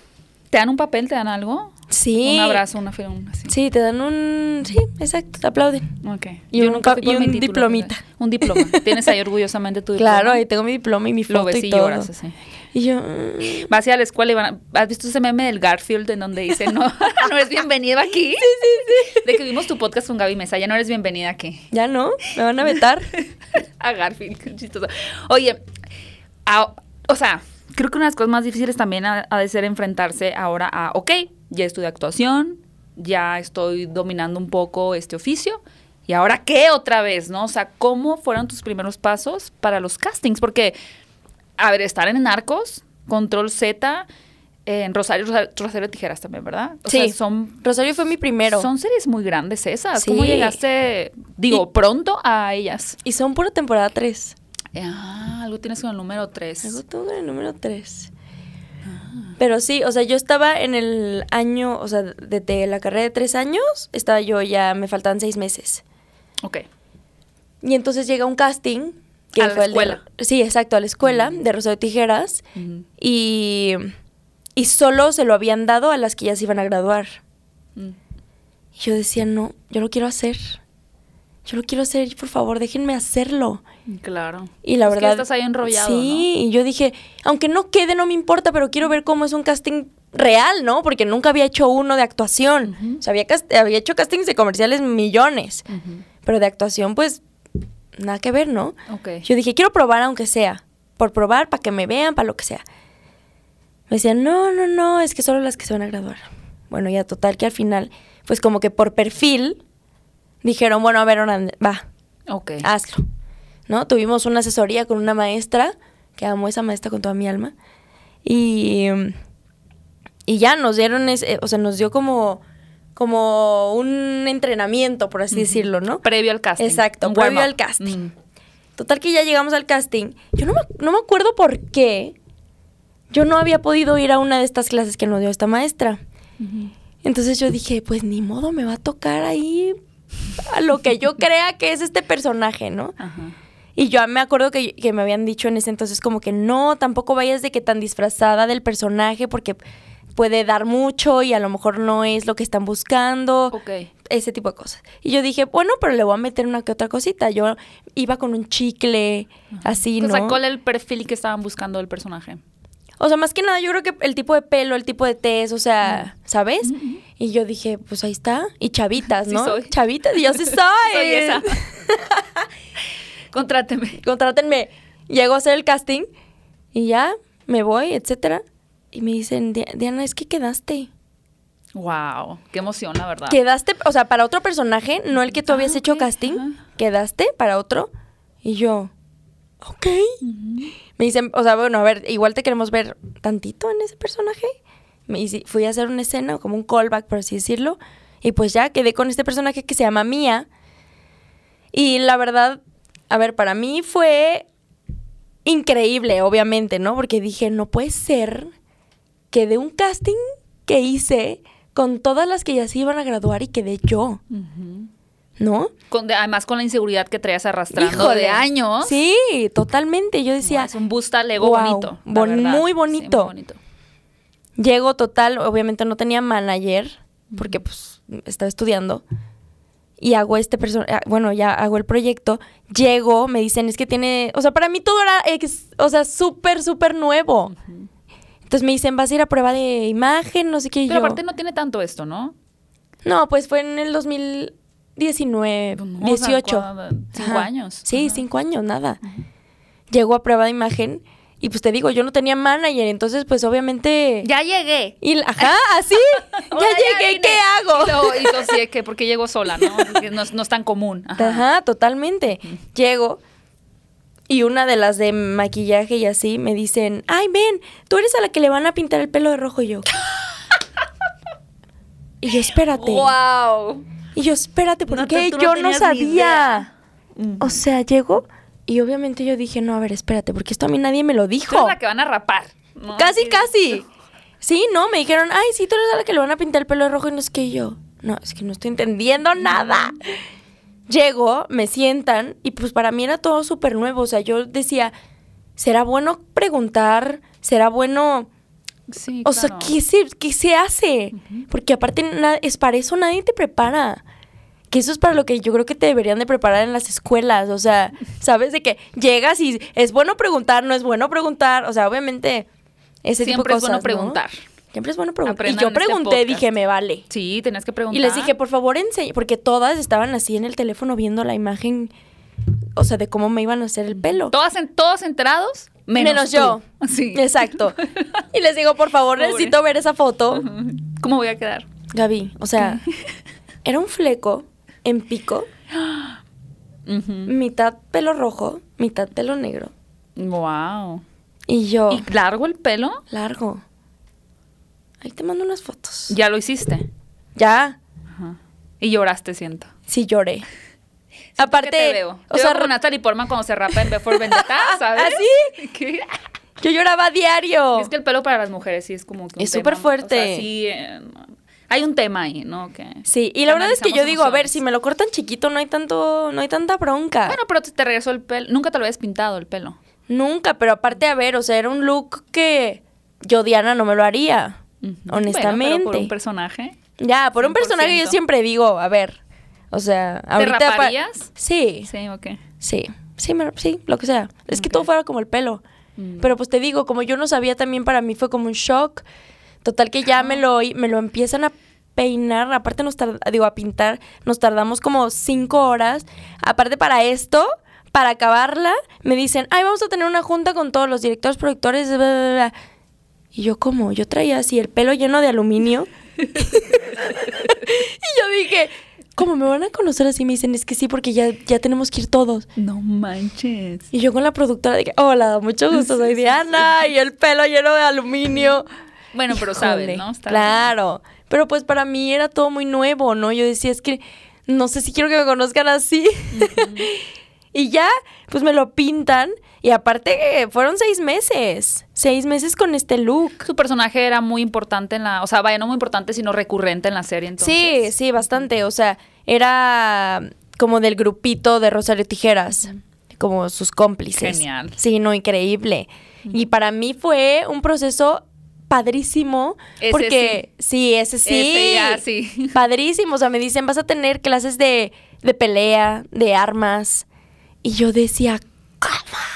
¿Te dan un papel? ¿Te dan algo? Sí. Un abrazo, una firma, así. Sí, te dan un... Sí, exacto, te aplauden. Ok. Y un, un diplomita. Un diploma. Tienes ahí orgullosamente tu diploma. Claro, ahí tengo mi diploma y mi foto Lo ves y, todo. lloras así. Y yo... Mm. Vas a, a la escuela y van ¿Has visto ese meme del Garfield en donde dice, no, no eres bienvenido aquí? Sí, sí, sí. De que vimos tu podcast con Gaby Mesa, ya no eres bienvenida aquí. Ya no, me van a vetar. a Garfield, qué chistoso. Oye, o sea, creo que una de las cosas más difíciles también ha, de ser enfrentarse ahora a, ok, ya estudio actuación, ya estoy dominando un poco este oficio, ¿y ahora qué otra vez, no? O sea, ¿cómo fueron tus primeros pasos para los castings? Porque a ver, estar en Narcos, Control Z, en Rosario, Rosario, Tijeras también, ¿verdad? sí, son, Rosario fue mi primero. Son series muy grandes esas. ¿Cómo llegaste, digo, pronto a ellas? Y son pura temporada 3. Ah, algo tienes con el número 3. Algo tengo con el número 3. Ah. Pero sí, o sea, yo estaba en el año, o sea, desde la carrera de tres años, estaba yo ya, me faltaban seis meses. Ok. Y entonces llega un casting a la escuela. sí, exacto, a la escuela de Rosario Tijeras. y, y solo se lo habían dado a las que ya se iban a graduar. Mm. Y yo decía, no, yo lo quiero hacer. Yo lo quiero hacer, por favor, déjenme hacerlo. Claro. Y la verdad. Que estás ahí enrollado. Sí, y yo dije, aunque no quede, no me importa, pero quiero ver cómo es un casting real, ¿no? Porque nunca había hecho uno de actuación. O sea, había, había hecho castings de comerciales millones. Pero de actuación, pues nada que ver, ¿no? Yo dije, quiero probar aunque sea, por probar, para que me vean, para lo que sea. Me decían, no, no, no, es que solo las que se van a graduar. Bueno, ya total que al final, pues como que por perfil, dijeron, bueno, a ver, va, ok hazlo. ¿No? Tuvimos una asesoría con una maestra, que amo esa maestra con toda mi alma, y, y ya nos dieron, ese, o sea, nos dio como como un entrenamiento, por así decirlo, ¿no? Previo al casting. Exacto, previo al casting. Mm. Total que ya llegamos al casting. Yo no me, no me acuerdo por qué yo no había podido ir a una de estas clases que nos dio esta maestra. Entonces yo dije, pues ni modo, me va a tocar ahí a lo que yo crea que es este personaje, ¿no? Y yo me acuerdo que, que me habían dicho en ese entonces como que no, tampoco vayas de que tan disfrazada del personaje porque puede dar mucho y a lo mejor no es lo que están buscando. Ok. Ese tipo de cosas. Y yo dije, bueno, pero le voy a meter una que otra cosita. Yo iba con un chicle, así, O sea, ¿no? ¿cuál era el perfil que estaban buscando del personaje? O sea, más que nada, yo creo que el tipo de pelo, el tipo de tez, o sea, ¿sabes? Y yo dije, pues ahí está. Y chavitas, Sí ¿no? soy. Chavitas, y yo sí soy. Soy esa. Contráteme. Contrátenme. Llego a hacer el casting y ya me voy, etcétera. Y me dicen, "Di- Diana, es que quedaste. Wow, qué emoción, la verdad. Quedaste, o sea, para otro personaje, no el que tú habías Ah, hecho casting. ajá. Quedaste para otro. Y yo, ok. Me dicen, o sea, bueno, a ver, igual te queremos ver tantito en ese personaje. Me hice- fui a hacer una escena, como un callback, por así decirlo. Y pues ya quedé con este personaje que se llama Mía. Y la verdad, a ver, para mí fue increíble, obviamente, ¿no? Porque dije, no puede ser que de un casting que hice con todas las que ya se iban a graduar y quedé yo. ¿no? Con- de- además con la inseguridad que traías arrastrando Híjole. de años. Sí, totalmente. Yo decía, es un boost al ego Wow, bonito. la bon- verdad. muy Sí, bonito. bonito. Llego total, obviamente no tenía manager, porque pues estaba estudiando. Y hago este personaje, bueno, ya hago el proyecto. Llego, me dicen, es que tiene, o sea, para mí todo era, ex- o sea, súper, súper nuevo. Entonces me dicen, vas a ir a prueba de imagen, no sé qué. Pero yo, aparte no tiene tanto esto, ¿no? No, pues fue en el 2019, Pues no, o sea, 18. cua- cinco Ajá. años. Sí, Ajá. cinco años, nada. Llego a prueba de imagen y pues te digo, yo no tenía manager, entonces pues obviamente... Ya llegué. Y, ajá, así. ya llegué, vine. ¿qué hago? Y luego, y luego sí, es que porque llego sola, ¿no? Porque no, es- no es tan común. Ajá. Ajá, totalmente. Llego y una de las de maquillaje y así me dicen, ay, ven, tú eres a la que le van a pintar el pelo de rojo y yo. y yo, espérate. ¡Wow! Y yo, espérate, porque tú no yo no sabía. O sea, llego y obviamente yo dije, no, a ver, espérate, porque esto a mí nadie me lo Tú dijo. eres la que van a rapar. ¿no? Casi, casi. Sí, no, me dijeron, ay, sí, tú eres a la que le van a pintar el pelo de rojo y no es que yo. No, es que no estoy entendiendo nada. Llego, me sientan y pues para mí era todo súper nuevo. O sea, yo decía, ¿será bueno preguntar? ¿Será bueno...? Sí, O sea. ¿qué se, qué se hace? Porque aparte es para eso nadie te prepara. Que eso es para lo que yo creo que te deberían de preparar en las escuelas. O sea, ¿sabes? De que llegas y es bueno preguntar, no es bueno preguntar. O sea, obviamente ese tipo Siempre de es bueno ¿no? preguntar. Siempre es bueno preguntar. Aprendan y yo este pregunté, dije, me vale. Sí, tenías que preguntar. Y les dije, por favor, enseñe, porque todas estaban así en el teléfono viendo la imagen, o sea, de cómo me iban a hacer el pelo. ¿Todas en, ¿Todos enterados? Menos, tú. yo. Sí. Exacto. Y les digo, por favor, Pobre. necesito ver esa foto. ¿Cómo voy a quedar? Gaby, o sea, era un fleco en pico, mitad pelo rojo, mitad pelo negro. Wow. Y yo, ¿Y largo el pelo? largo. Ahí te mando unas fotos. Ya lo hiciste. Ya, Ajá. Y lloraste, siento. sí lloré. Siento Aparte, que te veo. o Te sea, veo Natalie Portman cuando se rapa en Before Vendetta, ¿sabes? ¿Así? ¿Qué? yo lloraba a diario. Es que el pelo para las mujeres sí es como que un Es súper fuerte. O sea, sí, eh, hay un tema ahí, ¿no? Que... Sí, y la verdad es que yo digo, a ver, si me lo cortan chiquito no hay tanto, no hay tanta bronca. Bueno, pero te, te regresó el pelo. Nunca te lo habías pintado el pelo. Nunca, pero aparte, a ver, o sea, era un look que yo, Diana, no me lo haría. Honestamente. Bueno, pero por un personaje. Ya, por un personaje yo 100%. siempre digo, a ver, o sea, ahorita... raparías? Sí, Sí, ok. sí, sí, me- sí, lo que sea. Es que todo fuera como el pelo. Mm. Pero pues te digo, como yo no sabía también para mí fue como un shock. Total que ya me lo, me lo empiezan a peinar, aparte nos digo, a pintar, nos tardamos como cinco horas. Aparte para esto, para acabarla, me dicen, ay, vamos a tener una junta con todos los directores, productores, bla, bla, bla". Y yo como, yo traía así el pelo lleno de aluminio. y yo dije, ¿cómo me van a conocer así? Me dicen, es que sí, porque ya, ya tenemos que ir todos. No manches. Y yo con la productora de que, hola, mucho gusto, soy Diana, y el pelo lleno de aluminio. Bueno, pero sabes, ¿no? Está claro. Pero pues para mí era todo muy nuevo, ¿no? Yo decía, es que no sé si quiero que me conozcan así. y ya, pues me lo pintan. Y aparte, eh, fueron seis meses. Seis meses con este look. Su personaje era muy importante en la. O sea, vaya, no muy importante, sino recurrente en la serie. Entonces. Sí, sí, bastante. O sea, era como del grupito de Rosario Tijeras. como sus cómplices. Genial. Sí, no, increíble. Y para mí fue un proceso padrísimo. Ese porque sí, ese sí. Ese ya, sí. Padrísimo. O sea, me dicen, vas a tener clases de, de pelea, de armas. Y yo decía,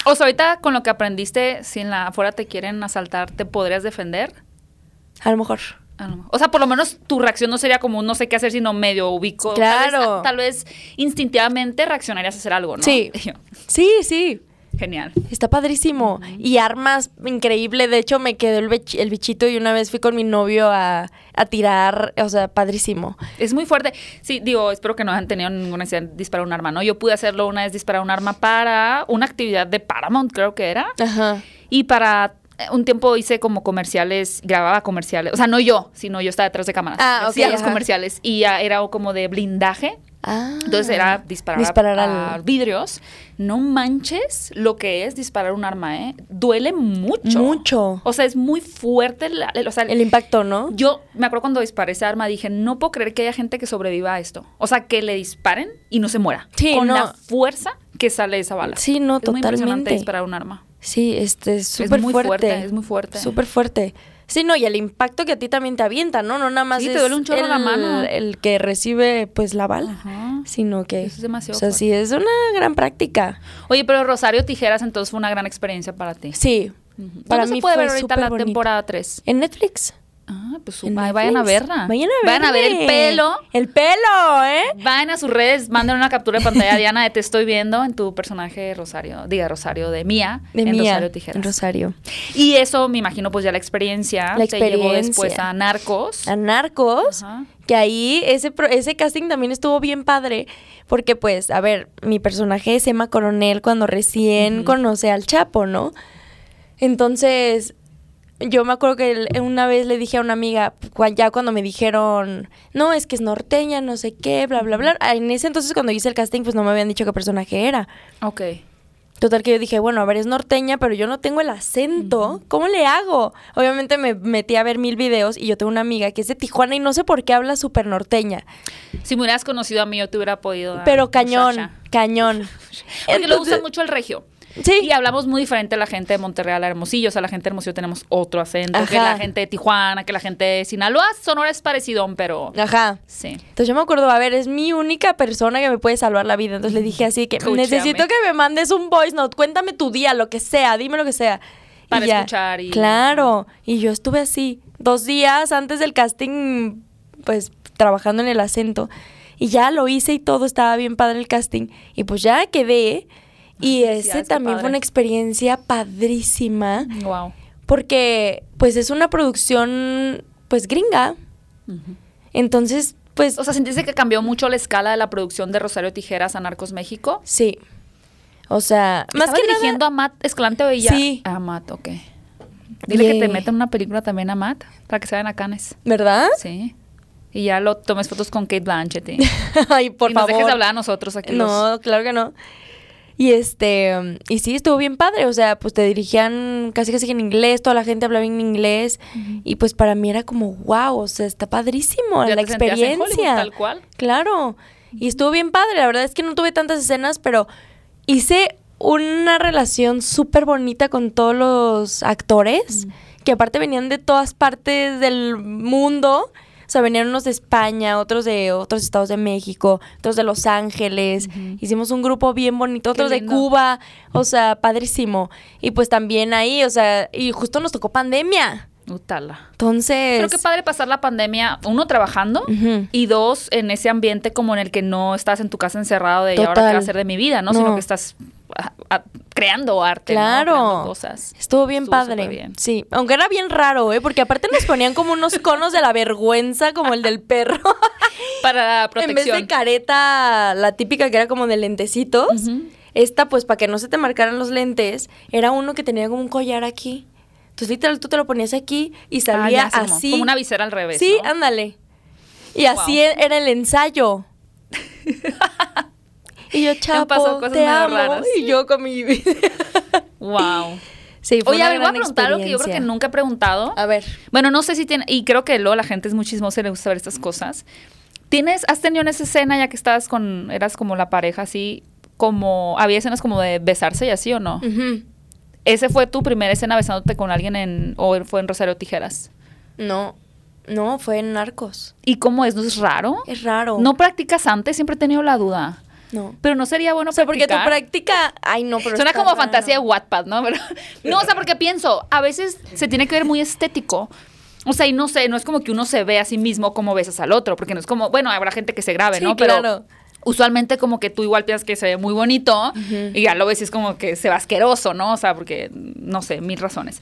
O sea, ahorita con lo que aprendiste, si en la afuera te quieren asaltar, ¿te podrías defender? a lo mejor. A lo mejor. O sea, por lo menos tu reacción no sería como un no sé qué hacer, sino medio ubico. Tal Claro. vez, tal vez instintivamente reaccionarías a hacer algo, ¿no? Sí. Sí, sí. Genial. Está padrísimo. Y armas, increíble. De hecho, me quedó el, bich- el bichito y una vez fui con mi novio a, a tirar. O sea, padrísimo. Es muy fuerte. Sí, digo, espero que no hayan tenido ninguna necesidad de disparar un arma, ¿no? Yo pude hacerlo una vez, disparar un arma para una actividad de Paramount, creo que era. Ajá. Y para eh, un tiempo hice como comerciales, grababa comerciales. O sea, no yo, sino yo estaba detrás de cámaras. Ah, ok, Hacía los comerciales. Y ya era como de blindaje. Ah. Entonces era disparar, a- Disparar a, vidrios. No manches lo que es disparar un arma, ¿eh? Duele mucho. Mucho. O sea, es muy fuerte. la- el- o sea, El impacto, ¿no? yo me acuerdo cuando disparé ese arma, dije, no puedo creer que haya gente que sobreviva a esto. O sea, que le disparen y no se muera. Sí, Con no. la fuerza que sale esa bala. Sí, no, es muy impresionante totalmente. disparar un arma. Sí, este, es súper muy fuerte. fuerte, es muy fuerte. Súper fuerte. Sí, no, y el impacto que a ti también te avienta, ¿no? No nada más Sí, te duele un chorro el, la mano. el que recibe, pues, la bala. Ajá. Sino que... Eso es demasiado O sea, fuerte. sí, es una gran práctica. Oye, pero Rosario Tijeras entonces fue una gran experiencia para ti. Sí. Ujú. Para ¿Dónde mí se puede fue ver ahorita la bonito. temporada 3? En Netflix. Ah, pues ahí vayan a verla. Vayan a Vayan a ver el pelo. El pelo, ¿eh? Vayan a sus redes, manden una captura de pantalla Diana de te estoy viendo en tu personaje Rosario, diga Rosario de Mía, De en Mía, Rosario Tijeras. en Rosario. Y eso me imagino pues ya la experiencia La te llevó experiencia. después a Narcos. A Narcos. Ajá. Que ahí ese, ese casting también estuvo bien padre. Porque, pues, a ver, mi personaje es Emma Coronel cuando recién conoce al Chapo, ¿no? Entonces, yo me acuerdo que una vez le dije a una amiga, ya cuando me dijeron, no, es que es norteña, no sé qué, bla, bla, bla. En ese entonces, cuando hice el casting, pues no me habían dicho qué personaje era. Ok. Total que yo dije, bueno, a ver, es norteña, pero yo no tengo el acento. ¿Cómo le hago? Obviamente me metí a ver mil videos y yo tengo una amiga que es de Tijuana y no sé por qué habla súper norteña. Si me hubieras conocido a mí, yo te hubiera podido dar Pero cañón, muchacha. cañón. Porque le Entonces- gusta mucho el regio. Sí. Y hablamos muy diferente a la gente de Monterreal a la Hermosillo. O sea, la gente de Hermosillo tenemos otro acento que la gente de Tijuana, que la gente de Sinaloa. Sonora es parecidón, pero Ajá. sí. Entonces yo me acuerdo, a ver, es mi única persona que me puede salvar la vida. Entonces le dije así que necesito que me mandes un voice note, cuéntame tu día, lo que sea, dime lo que sea. Para escuchar y- Claro. Y yo estuve así, dos días antes del casting, pues trabajando en el acento. Y ya lo hice y todo, estaba bien padre el casting. Y pues ya quedé. Y Ay, ese qué también fue una experiencia padrísima. Wow. Porque pues es una producción pues gringa. Entonces, pues O sea, ¿sentiste que cambió mucho la escala de la producción de Rosario Tijeras a Narcos México? sí. O sea, más ¿Estaba que dirigiendo nada, a Matt Escalante o ella? Sí. A Matt, ok. Dile que te metan una película también a Matt para que se vayan a Canes. ¿verdad? Sí. Y ya lo tomes fotos con Kate Blanchett. Y, Ay, por y nos favor. dejes de hablar a nosotros aquí. los- No, claro que no. Y este, y sí, estuvo bien padre, o sea, pues te dirigían casi casi en inglés, toda la gente hablaba en inglés y pues para mí era como, wow, o sea, está padrísimo Ya la te sentías en Hollywood, experiencia. tal cual. Claro. Y estuvo bien padre, la verdad es que no tuve tantas escenas, pero hice una relación súper bonita con todos los actores, que aparte venían de todas partes del mundo. O sea, venían unos de España, otros de otros estados de México, otros de Los Ángeles. Hicimos un grupo bien bonito, otros de. Cuba. O sea, padrísimo. Y pues también ahí, o sea, y justo nos tocó pandemia. Utala. Entonces... Pero qué padre pasar la pandemia, uno trabajando y dos en ese ambiente como en el que no estás en tu casa encerrado de "¿Y ahora qué Total. va a hacer de mi vida, ¿no? No. Sino que estás creando arte, ¿no? Claro. Creando cosas. Estuvo bien Estuvo padre. bien. Sí, aunque era bien raro, ¿eh? Porque aparte nos ponían como unos conos de la vergüenza, como el del perro. Para en vez protección. de careta, la típica que era como de lentecitos, esta, pues, para que no se te marcaran los lentes, era uno que tenía como un collar aquí. Entonces, literal, tú te lo ponías aquí y Ah, salía así. Como una visera al revés. Sí, ¿no? ándale. Y así Wow. e- era el ensayo. y yo, chapo, cosas te amo. raras. Y yo con mi... Wow. sí, fue Oye, a ver, voy a preguntar algo que yo creo que nunca he preguntado. A ver. Bueno, no sé si tiene, y creo que luego la gente es muy chismosa y le gusta saber estas cosas. ¿Tienes, has tenido en esa escena ya que estabas con, eras como la pareja así, como, había escenas como de besarse y así o no. ¿Ese fue tu primera escena besándote con alguien en, o fue en Rosario Tijeras? No, no, fue en Narcos. ¿Y cómo es? ¿No es raro? Es raro. ¿No practicas antes? Siempre he tenido la duda. No. Pero no sería bueno O sea, porque tu práctica. Ay, no, pero. Suena como raro. fantasía de Wattpad, ¿no? Pero- no, o sea, porque pienso, a veces se tiene que ver muy estético. O sea, y no sé, no es como que uno se ve a sí mismo como besas al otro, porque no es como, bueno, habrá gente que se grabe, Sí, ¿no? Pero claro. usualmente como que tú igual piensas que se ve muy bonito y ya lo ves y es como que se ve asqueroso, ¿no? O sea, porque, no sé, mil razones.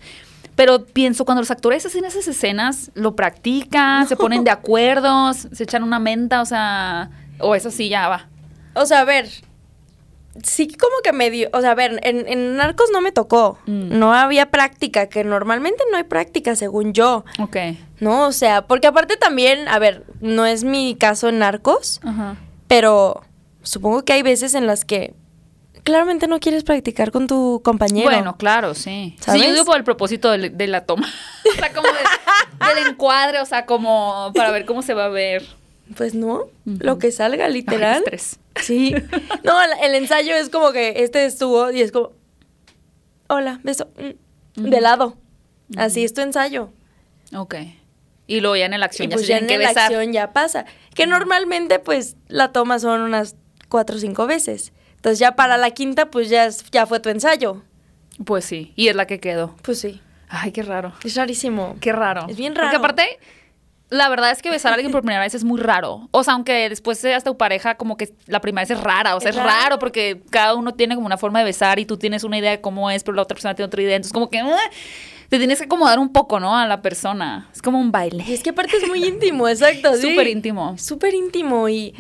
Pero pienso, cuando los actores hacen esas escenas, lo practican, se ponen de acuerdo, se echan una menta, o sea, o eso sí, ya va. O sea, a ver. Sí, como que medio. O sea, a ver, en, en Narcos no me tocó. Mm. No había práctica, que normalmente no hay práctica, según yo. Ok. No, o sea, porque aparte también, a ver, no es mi caso en Narcos, pero supongo que hay veces en las que claramente no quieres practicar con tu compañero. Bueno, claro, sí. ¿Sabes? Sí, yo digo por el propósito de, de la toma. o sea, como de- del encuadre, o sea, como para ver cómo se va a ver. Pues no, lo que salga, Ay, literal. estrés. Sí. No, el, ensayo es como que este estuvo y es como, hola, beso, mm, de lado. Así es tu ensayo. Ok. Y luego ya en la acción Y ya pues se ya tienen en que la besar. acción ya pasa. Que normalmente pues la toma son unas cuatro o cinco veces. Entonces ya para la quinta pues ya, es- ya fue tu ensayo. Pues sí, y es la que quedó. Pues sí, Ay, qué raro. es rarísimo. Qué raro. Es bien Porque raro. aparte, la verdad es que besar a alguien por primera vez es muy raro. O sea, aunque después seas tu pareja, como que la primera vez es rara. O sea, es, Es raro. raro. porque cada uno tiene como una forma de besar y tú tienes una idea de cómo es, pero la otra persona tiene otra idea. Entonces, como que ¡ah! te tienes que acomodar un poco, ¿no? A la persona. Es como un baile. Y es que aparte es muy íntimo, exacto. sí. Súper íntimo. Súper íntimo y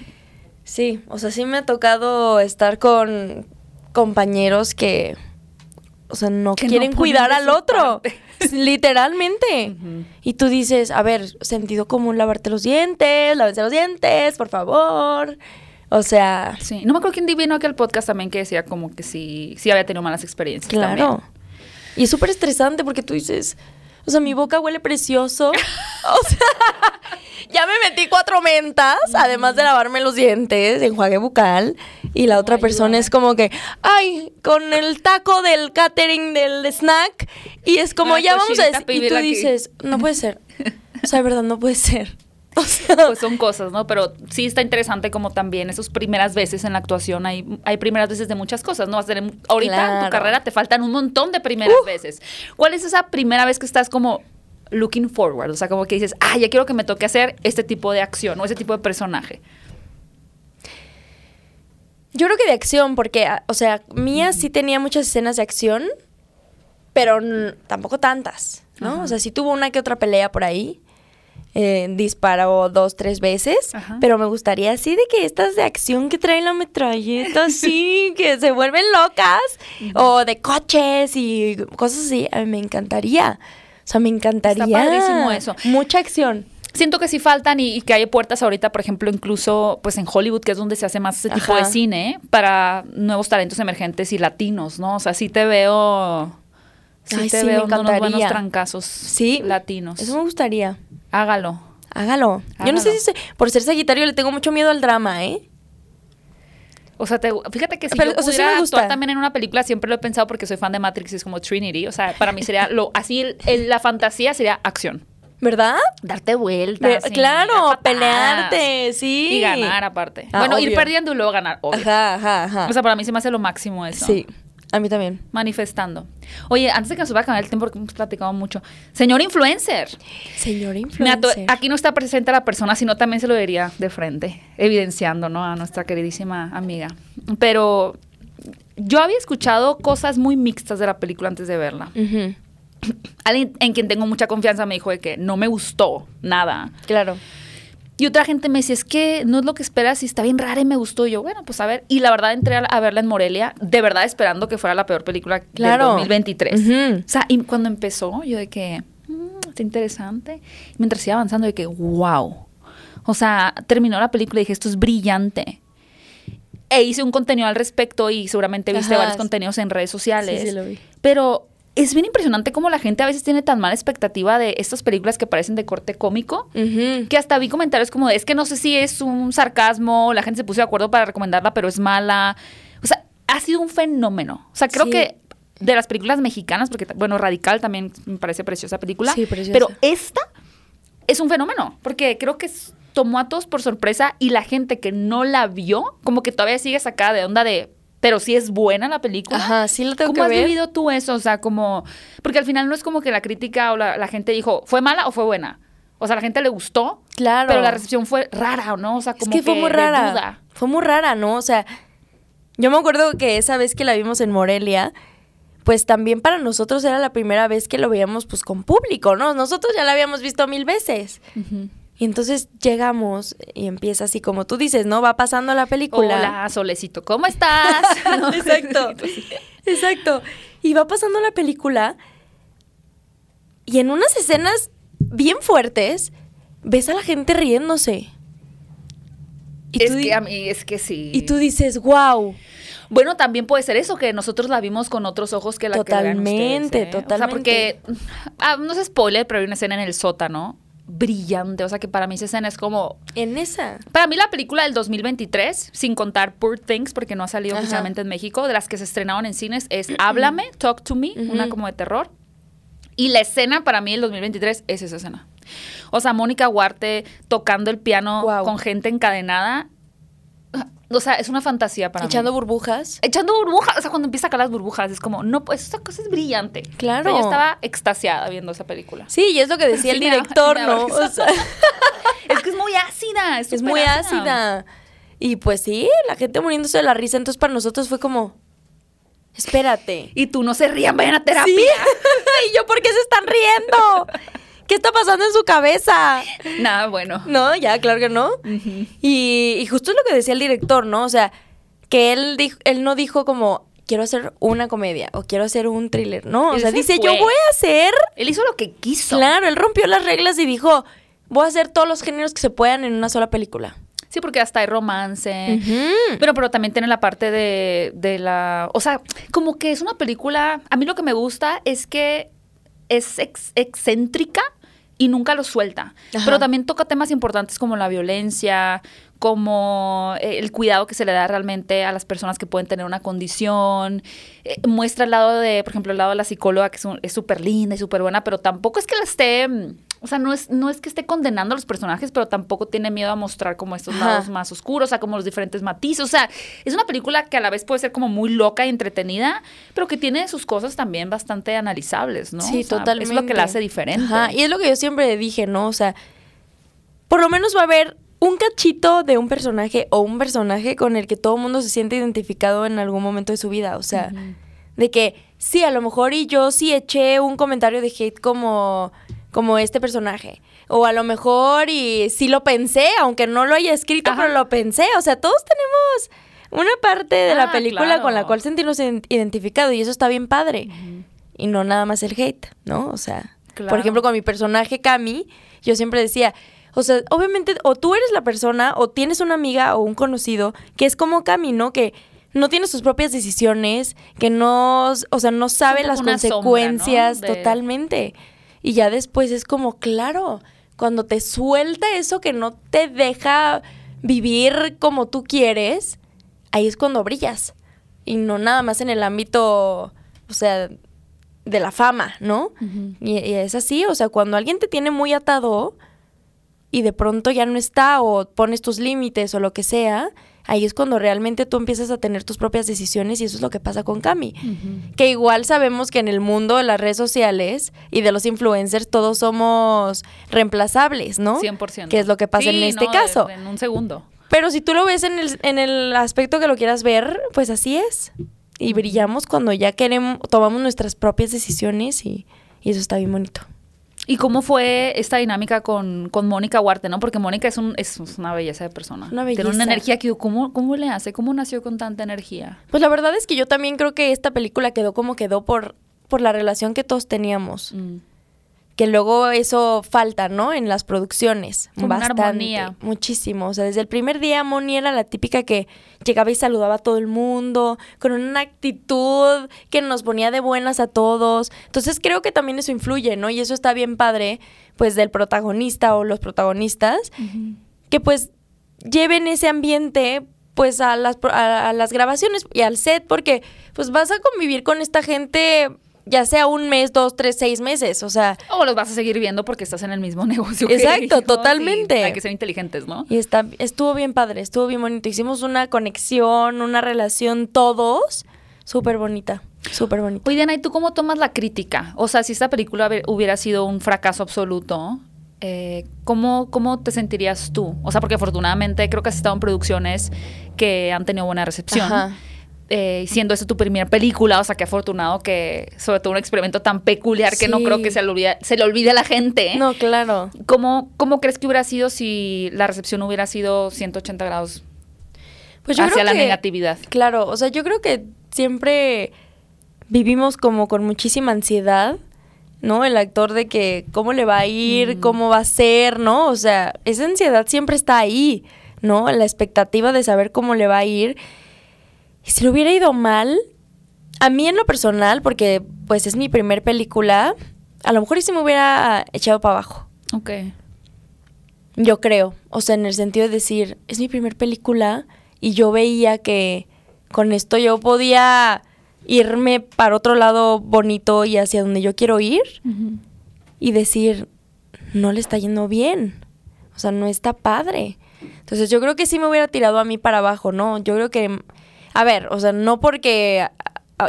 sí, o sea, sí me ha tocado estar con compañeros que, o sea, no Que quieren cuidar al otro. Literalmente. Y tú dices, a ver, sentido común, lavarte los dientes, lávense los dientes, por favor. O sea, Sí, no me acuerdo quién vino aquí al podcast también que decía como que sí, sí había tenido malas experiencias. claro. también. Y es súper estresante porque tú dices, o sea, mi boca huele precioso. o sea, ya me metí cuatro mentas, además de lavarme los dientes, enjuague bucal. Y la otra persona es como que, ay, con el taco del catering del snack. Y es como, ya vamos a decir. Y tú dices, no puede ser. O sea, de verdad, no puede ser. O sea, Pues son cosas, ¿no? Pero sí está interesante como también esas primeras veces en la actuación hay, hay primeras veces de muchas cosas, ¿no? Vas a tener, ahorita en tu carrera te faltan un montón de primeras veces. ¿Cuál es esa primera vez que estás como looking forward? O sea, como que dices, ah, ya quiero que me toque hacer este tipo de acción o ese tipo de personaje. Yo creo que de acción, porque, ah, o sea, Mía sí tenía muchas escenas de acción, pero tampoco tantas, ¿no? Ajá. O sea, sí tuvo una que otra pelea por ahí. eh, disparó dos, tres veces, Ajá. pero me gustaría así de que estas de acción que traen la metralleta, así, que se vuelven locas, o de coches y cosas así, a mí me encantaría. O sea, me encantaría. padrísimo eso. Mucha acción. Siento que sí faltan y, y que hay puertas ahorita, por ejemplo, incluso pues en Hollywood, que es donde se hace más ese tipo Ajá. de cine, para nuevos talentos emergentes y latinos, ¿no? O sea, sí te veo... Sí Ay, te sí, me veo unos buenos trancazos Sí. latinos. Eso me gustaría. Hágalo. Hágalo. Yo no sé si se- por ser Sagitario le tengo mucho miedo al drama, ¿eh? O sea, te- fíjate que si Pero, yo o sea, sí pudiera me gusta. actuar también en una película, siempre lo he pensado porque soy fan de Matrix es como Trinity. O sea, para mí sería lo así, el- el- la fantasía sería acción. ¿Verdad? Darte vueltas. Claro, pelearte, sí. Y ganar aparte. Ah, bueno, ir perdiendo y luego ganar, obvio. Ajá, ajá, ajá. O sea, para mí se me hace lo máximo eso. sí, a mí también. Manifestando. Oye, antes de que nos vaya a acabar el tiempo, porque hemos platicado mucho. Señor influencer. Ato- influencer. aquí no está presente la persona, sino también se lo diría de frente, evidenciando, ¿no? A nuestra queridísima amiga. Pero yo había escuchado cosas muy mixtas de la película antes de verla. Alguien en quien tengo mucha confianza me dijo de que no me gustó nada. Claro. Y otra gente me decía, es que no es lo que esperas y está bien rara y me gustó. Y yo, bueno, pues a ver. Y la verdad entré a, verla en Morelia, de verdad esperando que fuera la peor película Claro. del 2023. Ujú. O sea, y cuando empezó, yo de que, "Mm, está interesante. Y mientras iba avanzando, de que, wow. O sea, terminó la película y dije, esto es brillante. E hice un contenido al respecto y seguramente viste Ajá. varios contenidos en redes sociales. Sí, sí, lo vi. Pero es bien impresionante cómo la gente a veces tiene tan mala expectativa de estas películas que parecen de corte cómico. Que hasta vi comentarios como de, es que no sé si es un sarcasmo, la gente se puso de acuerdo para recomendarla, pero es mala. O sea, ha sido un fenómeno. O sea, creo Sí. que de las películas mexicanas, porque, bueno, Radical también me parece preciosa película. Sí, preciosa. Pero esta es un fenómeno, porque creo que tomó a todos por sorpresa y la gente que no la vio, como que todavía sigue sacada de onda de, pero sí es buena la película. Ajá, sí lo tengo ¿Cómo que has ver. vivido tú eso? O sea, como, porque al final no es como que la crítica o la, la gente dijo, ¿fue mala o fue buena? O sea, la gente le gustó, Claro. pero la recepción fue rara, ¿no? O sea, Es como que fue muy rara. duda. Fue muy rara, ¿no? O sea, yo me acuerdo que esa vez que la vimos en Morelia, pues también para nosotros era la primera vez que lo veíamos pues con público, ¿no? Nosotros ya la habíamos visto mil veces. Y entonces llegamos y empieza así como tú dices, ¿no? Va pasando la película. Hola, Solecito, ¿cómo estás? ¿No? Exacto. Exacto. Y va pasando la película y en unas escenas bien fuertes ves a la gente riéndose. Y es que a mí, es que sí. y tú dices, wow. Bueno, también puede ser eso, que nosotros la vimos con otros ojos que la que la vean Totalmente, ustedes, ¿eh? O sea, totalmente. porque, ah, no es spoiler, pero hay una escena en el sótano brillante. O sea, que para mí esa escena es como... En esa. Para mí la película del 2023, sin contar Poor Things, porque no ha salido Ajá. oficialmente en México, de las que se estrenaron en cines, es Háblame, Talk to Me, una como de terror. Y la escena para mí del 2023 es esa escena. O sea, Mónica Huarte tocando el piano con gente encadenada. O sea, es una fantasía para Echando mí. burbujas. Echando burbujas. O sea, cuando empieza a sacar las burbujas, es como, no, pues esa cosa es brillante. Claro. O sea, yo estaba extasiada viendo esa película. Sí, y es lo que decía el Sí, director, me ¿no? risa. O sea, Es que es muy ácida. Es, muy ácida. Y pues sí, la gente muriéndose de la risa. Entonces para nosotros fue como, espérate. Y tú no se rían, vayan a terapia. Sí. y yo, ¿por qué se están riendo? ¿Qué está pasando en su cabeza? Nada, bueno. No, ya, claro que no. y, y justo es lo que decía el director, ¿no? O sea, que él, dijo, él no dijo como, quiero hacer una comedia o quiero hacer un thriller. No, o sea, se dice, fue. yo voy a hacer... Él hizo lo que quiso. Claro, él rompió las reglas y dijo, voy a hacer todos los géneros que se puedan en una sola película. Sí, porque hasta hay romance. Ujú. Pero, pero también tiene la parte de, de la... O sea, como que es una película... A mí lo que me gusta es que es ex- excéntrica y nunca lo suelta. Ajá. Pero también toca temas importantes como la violencia, como eh, el cuidado que se le da realmente a las personas que pueden tener una condición. Eh, muestra el lado de, por ejemplo, el lado de la psicóloga, que es súper linda y súper buena, pero tampoco es que la esté... O sea, no es, no es que esté condenando a los personajes, pero tampoco tiene miedo a mostrar como estos Ajá. lados más oscuros, o sea, como los diferentes matices. O sea, es una película que a la vez puede ser como muy loca y entretenida, pero que tiene sus cosas también bastante analizables, ¿no? Sí, O sea, totalmente. Es lo que la hace diferente. Ajá, y es lo que yo siempre dije, ¿no? O sea, por lo menos va a haber un cachito de un personaje o un personaje con el que todo el mundo se siente identificado en algún momento de su vida. O sea, de que sí, a lo mejor y yo sí eché un comentario de hate como, como este personaje. O a lo mejor y sí lo pensé, aunque no lo haya escrito, Ajá. pero lo pensé. O sea, todos tenemos una parte de Ah, la película con la cual sentirnos ident- identificados y eso está bien padre. Y no nada más el hate, ¿no? O sea, por ejemplo, con mi personaje Cami, yo siempre decía, o sea, obviamente, o tú eres la persona, o tienes una amiga o un conocido que es como Cami, ¿no? Que no tiene sus propias decisiones, que no, o sea, no sabe las consecuencias De- totalmente. Y ya después es como, claro, cuando te suelta eso que no te deja vivir como tú quieres, ahí es cuando brillas. Y no nada más en el ámbito, o sea, de la fama, ¿no? y, y es así, o sea, cuando alguien te tiene muy atado y de pronto ya no está o pones tus límites o lo que sea, ahí es cuando realmente tú empiezas a tener tus propias decisiones y eso es lo que pasa con Cami. Que igual sabemos que en el mundo de las redes sociales y de los influencers todos somos reemplazables, ¿no? 100%. Que es lo que pasa en este no, caso. en un segundo. Pero si tú lo ves en el, en el aspecto que lo quieras ver, pues así es. Y brillamos cuando ya queremos, tomamos nuestras propias decisiones y, y eso está bien bonito. ¿Y cómo fue esta dinámica con, con Mónica Huarte, no? Porque Mónica es, un, es una belleza de persona. Una Tiene belleza. una energía que, ¿cómo, ¿cómo le hace? ¿Cómo nació con tanta energía? Pues la verdad es que yo también creo que esta película quedó como quedó por, por la relación que todos teníamos. Mm. Que luego eso falta, ¿no? En las producciones. Una Bastante. armonía. Muchísimo. O sea, desde el primer día Moni era la típica que llegaba y saludaba a todo el mundo, con una actitud que nos ponía de buenas a todos. Entonces creo que también eso influye, ¿no? Y eso está bien padre, pues, del protagonista o los protagonistas, que pues lleven ese ambiente pues a las, a, a las grabaciones y al set porque pues vas a convivir con esta gente ya sea un mes, dos, tres, seis meses, o sea, O los vas a seguir viendo porque estás en el mismo negocio. Exacto, totalmente. hay que ser inteligentes, ¿no? y está, estuvo bien padre, estuvo bien bonito, hicimos una conexión, una relación todos, súper bonita, súper bonita. Oye, Diana, ¿y tú cómo tomas la crítica? O sea, si esta película hubi- hubiera sido un fracaso absoluto, eh, ¿cómo, ¿cómo te sentirías tú? O sea, porque afortunadamente creo que has estado en producciones que han tenido buena recepción. Ajá. Eh, siendo esta tu primera película, o sea, qué afortunado que, sobre todo un experimento tan peculiar que no creo que se le olvide, se le olvide a la gente. No, claro. ¿Cómo, ¿Cómo crees que hubiera sido si la recepción hubiera sido 180 grados Pues yo hacia creo la que- negatividad? Claro, o sea, yo creo que siempre vivimos como con muchísima ansiedad, ¿no? El actor de que cómo le va a ir, Mm. cómo va a ser, ¿no? O sea, esa ansiedad siempre está ahí, ¿no? La expectativa de saber cómo le va a ir. Y si le hubiera ido mal, a mí en lo personal, porque pues es mi primer película, a lo mejor sí me hubiera echado para abajo. Ok. Yo creo, o sea, en el sentido de decir, es mi primer película y yo veía que con esto yo podía irme para otro lado bonito y hacia donde yo quiero ir y decir, no le está yendo bien, o sea, no está padre. Entonces yo creo que sí me hubiera tirado a mí para abajo, ¿no? Yo creo que, a ver, o sea, no porque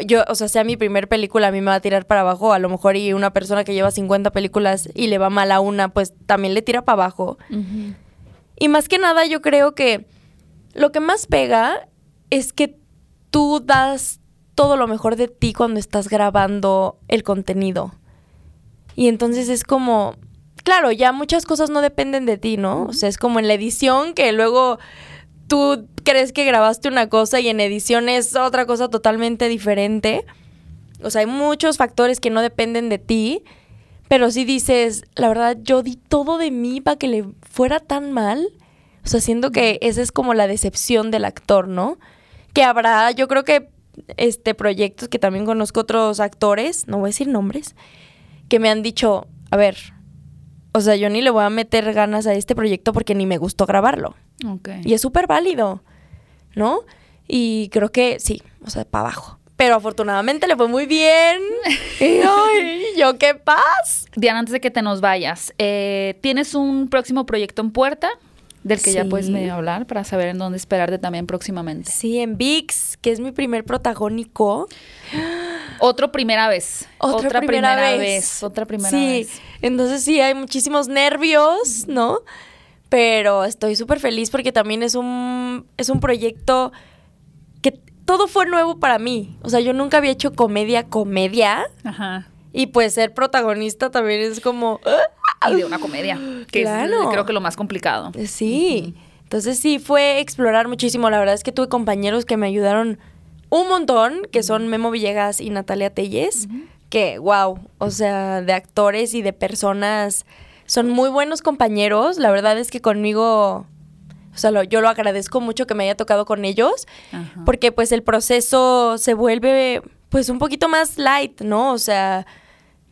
yo, o sea, sea mi primer película, a mí me va a tirar para abajo, a lo mejor y una persona que lleva 50 películas y le va mal a una, pues también le tira para abajo. Y más que nada yo creo que lo que más pega es que tú das todo lo mejor de ti cuando estás grabando el contenido. Y entonces es como, claro, ya muchas cosas no dependen de ti, ¿no? O sea, es como en la edición que luego tú crees que grabaste una cosa y en edición es otra cosa totalmente diferente. O sea, hay muchos factores que no dependen de ti, pero si dices, la verdad, yo di todo de mí para que le fuera tan mal. O sea, siento que esa es como la decepción del actor, ¿no? Que habrá, yo creo que este proyectos que también conozco otros actores, no voy a decir nombres, que me han dicho, a ver, o sea, yo ni le voy a meter ganas a este proyecto porque ni me gustó grabarlo. Ok. Y es súper válido, ¿no? Y creo que sí, o sea, para abajo. Pero afortunadamente le fue muy bien. Y, ay, yo qué paz. Diana, antes de que te nos vayas, eh, ¿tienes un próximo proyecto en puerta del que ya puedes medio hablar para saber en dónde esperarte también próximamente? Sí, en VIX, que es mi primer protagónico. Otro primera vez. Otra, primera, vez. Otra primera sí, vez. entonces sí, hay muchísimos nervios, ¿no? Pero estoy súper feliz porque también es un, es un proyecto que todo fue nuevo para mí. O sea, yo nunca había hecho comedia, comedia. Ajá. Y pues ser protagonista también es como... ¡ah! Y de una comedia, que Claro. es creo que lo más complicado. Sí. Entonces sí, fue explorar muchísimo. La verdad es que tuve compañeros que me ayudaron un montón, que son Memo Villegas y Natalia Telles, que wow, o sea, de actores y de personas, son muy buenos compañeros. La verdad es que conmigo, o sea, lo- yo lo agradezco mucho que me haya tocado con ellos, Ajá. porque pues el proceso se vuelve pues un poquito más light, ¿no? O sea,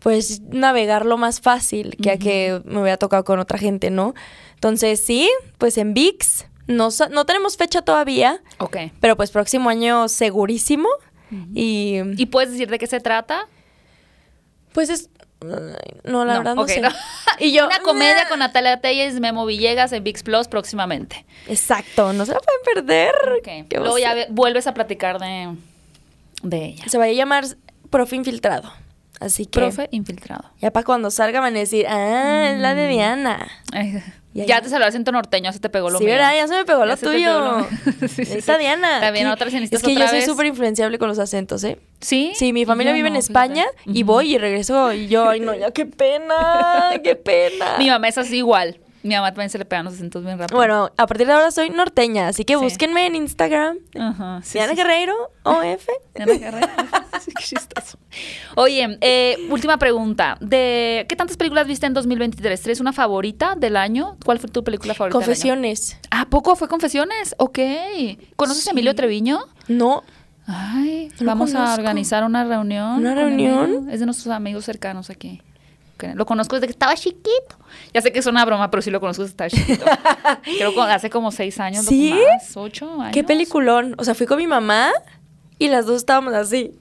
pues navegarlo más fácil que a que me hubiera tocado con otra gente, ¿no? Entonces sí, pues en VIX, no, no tenemos fecha todavía, Ok. pero pues próximo año segurísimo. Y ¿Y puedes decir de qué se trata? pues es... No, la No, verdad no ok, sé. no. Y yo... Una comedia con Natalia Telles, Memo Villegas en VIX Plus próximamente. Exacto, no se la pueden perder. Ok. Qué Luego ya ve- vuelves a platicar de, de ella. Se va a llamar Profe Infiltrado. Así que... Profe infiltrado. Ya para cuando salga van a decir, ah, es la de Diana. Ya, te salió acento norteño, se te pegó lo sí, mío. ¿verdad? Ya se me pegó lo tuyo. lo. Sí, Esta sí. Diana. Está aquí- otra Es que yo soy súper influenciable con los acentos, ¿eh? ¿Sí? Sí, mi familia yo vive en España fíjate. y voy y regreso y yo, ay no, ya qué pena, qué pena. Mi mamá es así igual. Mi mamá también se le pegan los acentos bien rápido. Bueno, a partir de ahora soy norteña, así que Sí. búsquenme en Instagram. Ajá, sí, Diana sí. Guerreiro, OF. Diana Guerrero. Sí, qué chistoso. Oye, eh, última pregunta. De, ¿Qué tantas películas viste en 2023? ¿Tienes una favorita del año? ¿Cuál fue tu película favorita? Confesiones. ¿A poco fue Confesiones? Ok. ¿Conoces a Emilio Treviño? No, Ay, No vamos a organizar una reunión. ¿Una reunión? Emilio. Es de nuestros amigos cercanos aquí. Que lo conozco desde que estaba chiquito. Ya sé que es una broma, pero sí lo conozco desde que estaba chiquito. Creo que hace como seis años. ¿Sí? Más, ocho años. Qué peliculón. O sea, fui con mi mamá y las dos estábamos así.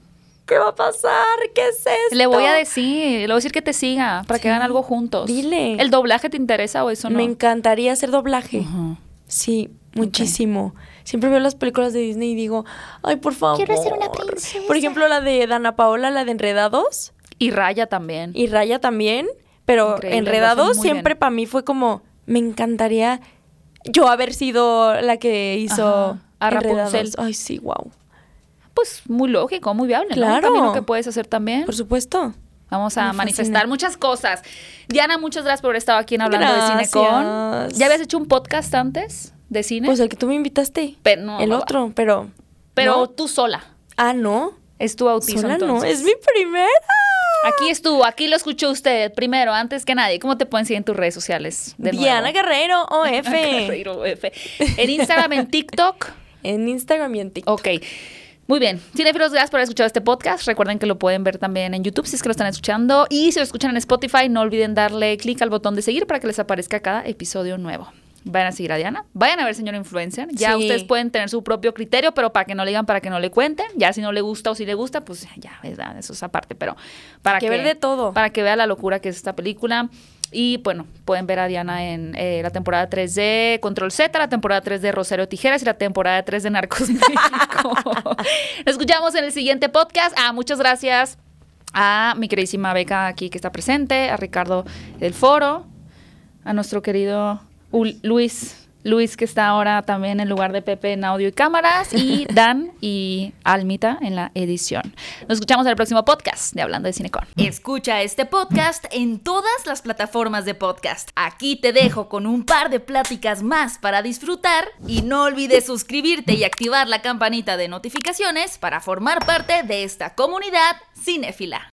¿Qué va a pasar? ¿Qué es esto? Le voy a decir, le voy a decir que te siga para que Sí. hagan algo juntos. Dile. ¿El doblaje te interesa o eso no? Me encantaría hacer doblaje. Ujú. Sí, muchísimo. Siempre veo las películas de Disney y digo, ay, por favor. Quiero ser una princesa. Por ejemplo, la de Dana Paola, la de Enredados. Y Raya también. Y Raya también. Pero Increíble, muy siempre para mí fue como, me encantaría yo haber sido la que hizo a. Rapunzel. Ay, sí, wow. Pues muy lógico, muy viable, ¿no? Claro. También lo que puedes hacer también. Por supuesto. Vamos a Me manifestar fascina. muchas cosas. Diana, muchas gracias por haber estado aquí en Hablando de Cine con. ¿Ya habías hecho un podcast antes de cine? Pues el que tú me invitaste. Pero no, el no, otro, pero. Pero ¿no? tú sola. Ah, no. Es tu bautizo Sola no. Es mi primera. Aquí estuvo, aquí lo escuchó usted primero, antes que nadie. ¿Cómo te pueden seguir en tus redes sociales? De Diana nuevo? Guerrero OF. Guerreiro F. En Instagram, en TikTok. En Instagram y en TikTok. Ok. Muy bien. Cinefilos, gracias por haber escuchado este podcast. Recuerden que lo pueden ver también en YouTube si es que lo están escuchando. Y si lo escuchan en Spotify, no olviden darle clic al botón de seguir para que les aparezca cada episodio nuevo. Vayan a seguir a Diana. Vayan a ver Señor Influencer. Ya Sí. ustedes pueden tener su propio criterio, pero para que no le digan, para que no le cuenten. Ya si no le gusta o si le gusta, pues ya, ¿verdad? Eso es aparte. Pero para Que que, ver de todo. Para que vea la locura que es esta película. Y bueno, pueden ver a Diana en eh, la temporada 3 de Control Z, la temporada 3 de Rosario Tijeras y la temporada 3 de Narcos México. Nos escuchamos en el siguiente podcast. Ah, muchas gracias a mi queridísima Beca aquí que está presente, a Ricardo del Foro, a nuestro querido Luis. Luis, que está ahora también en lugar de Pepe en audio y cámaras, y Dan y Almita en la edición. Nos escuchamos en el próximo podcast de Hablando de Cinecon. Escucha este podcast en todas las plataformas de podcast. Aquí te dejo con un par de pláticas más para disfrutar y no olvides suscribirte y activar la campanita de notificaciones para formar parte de esta comunidad cinéfila.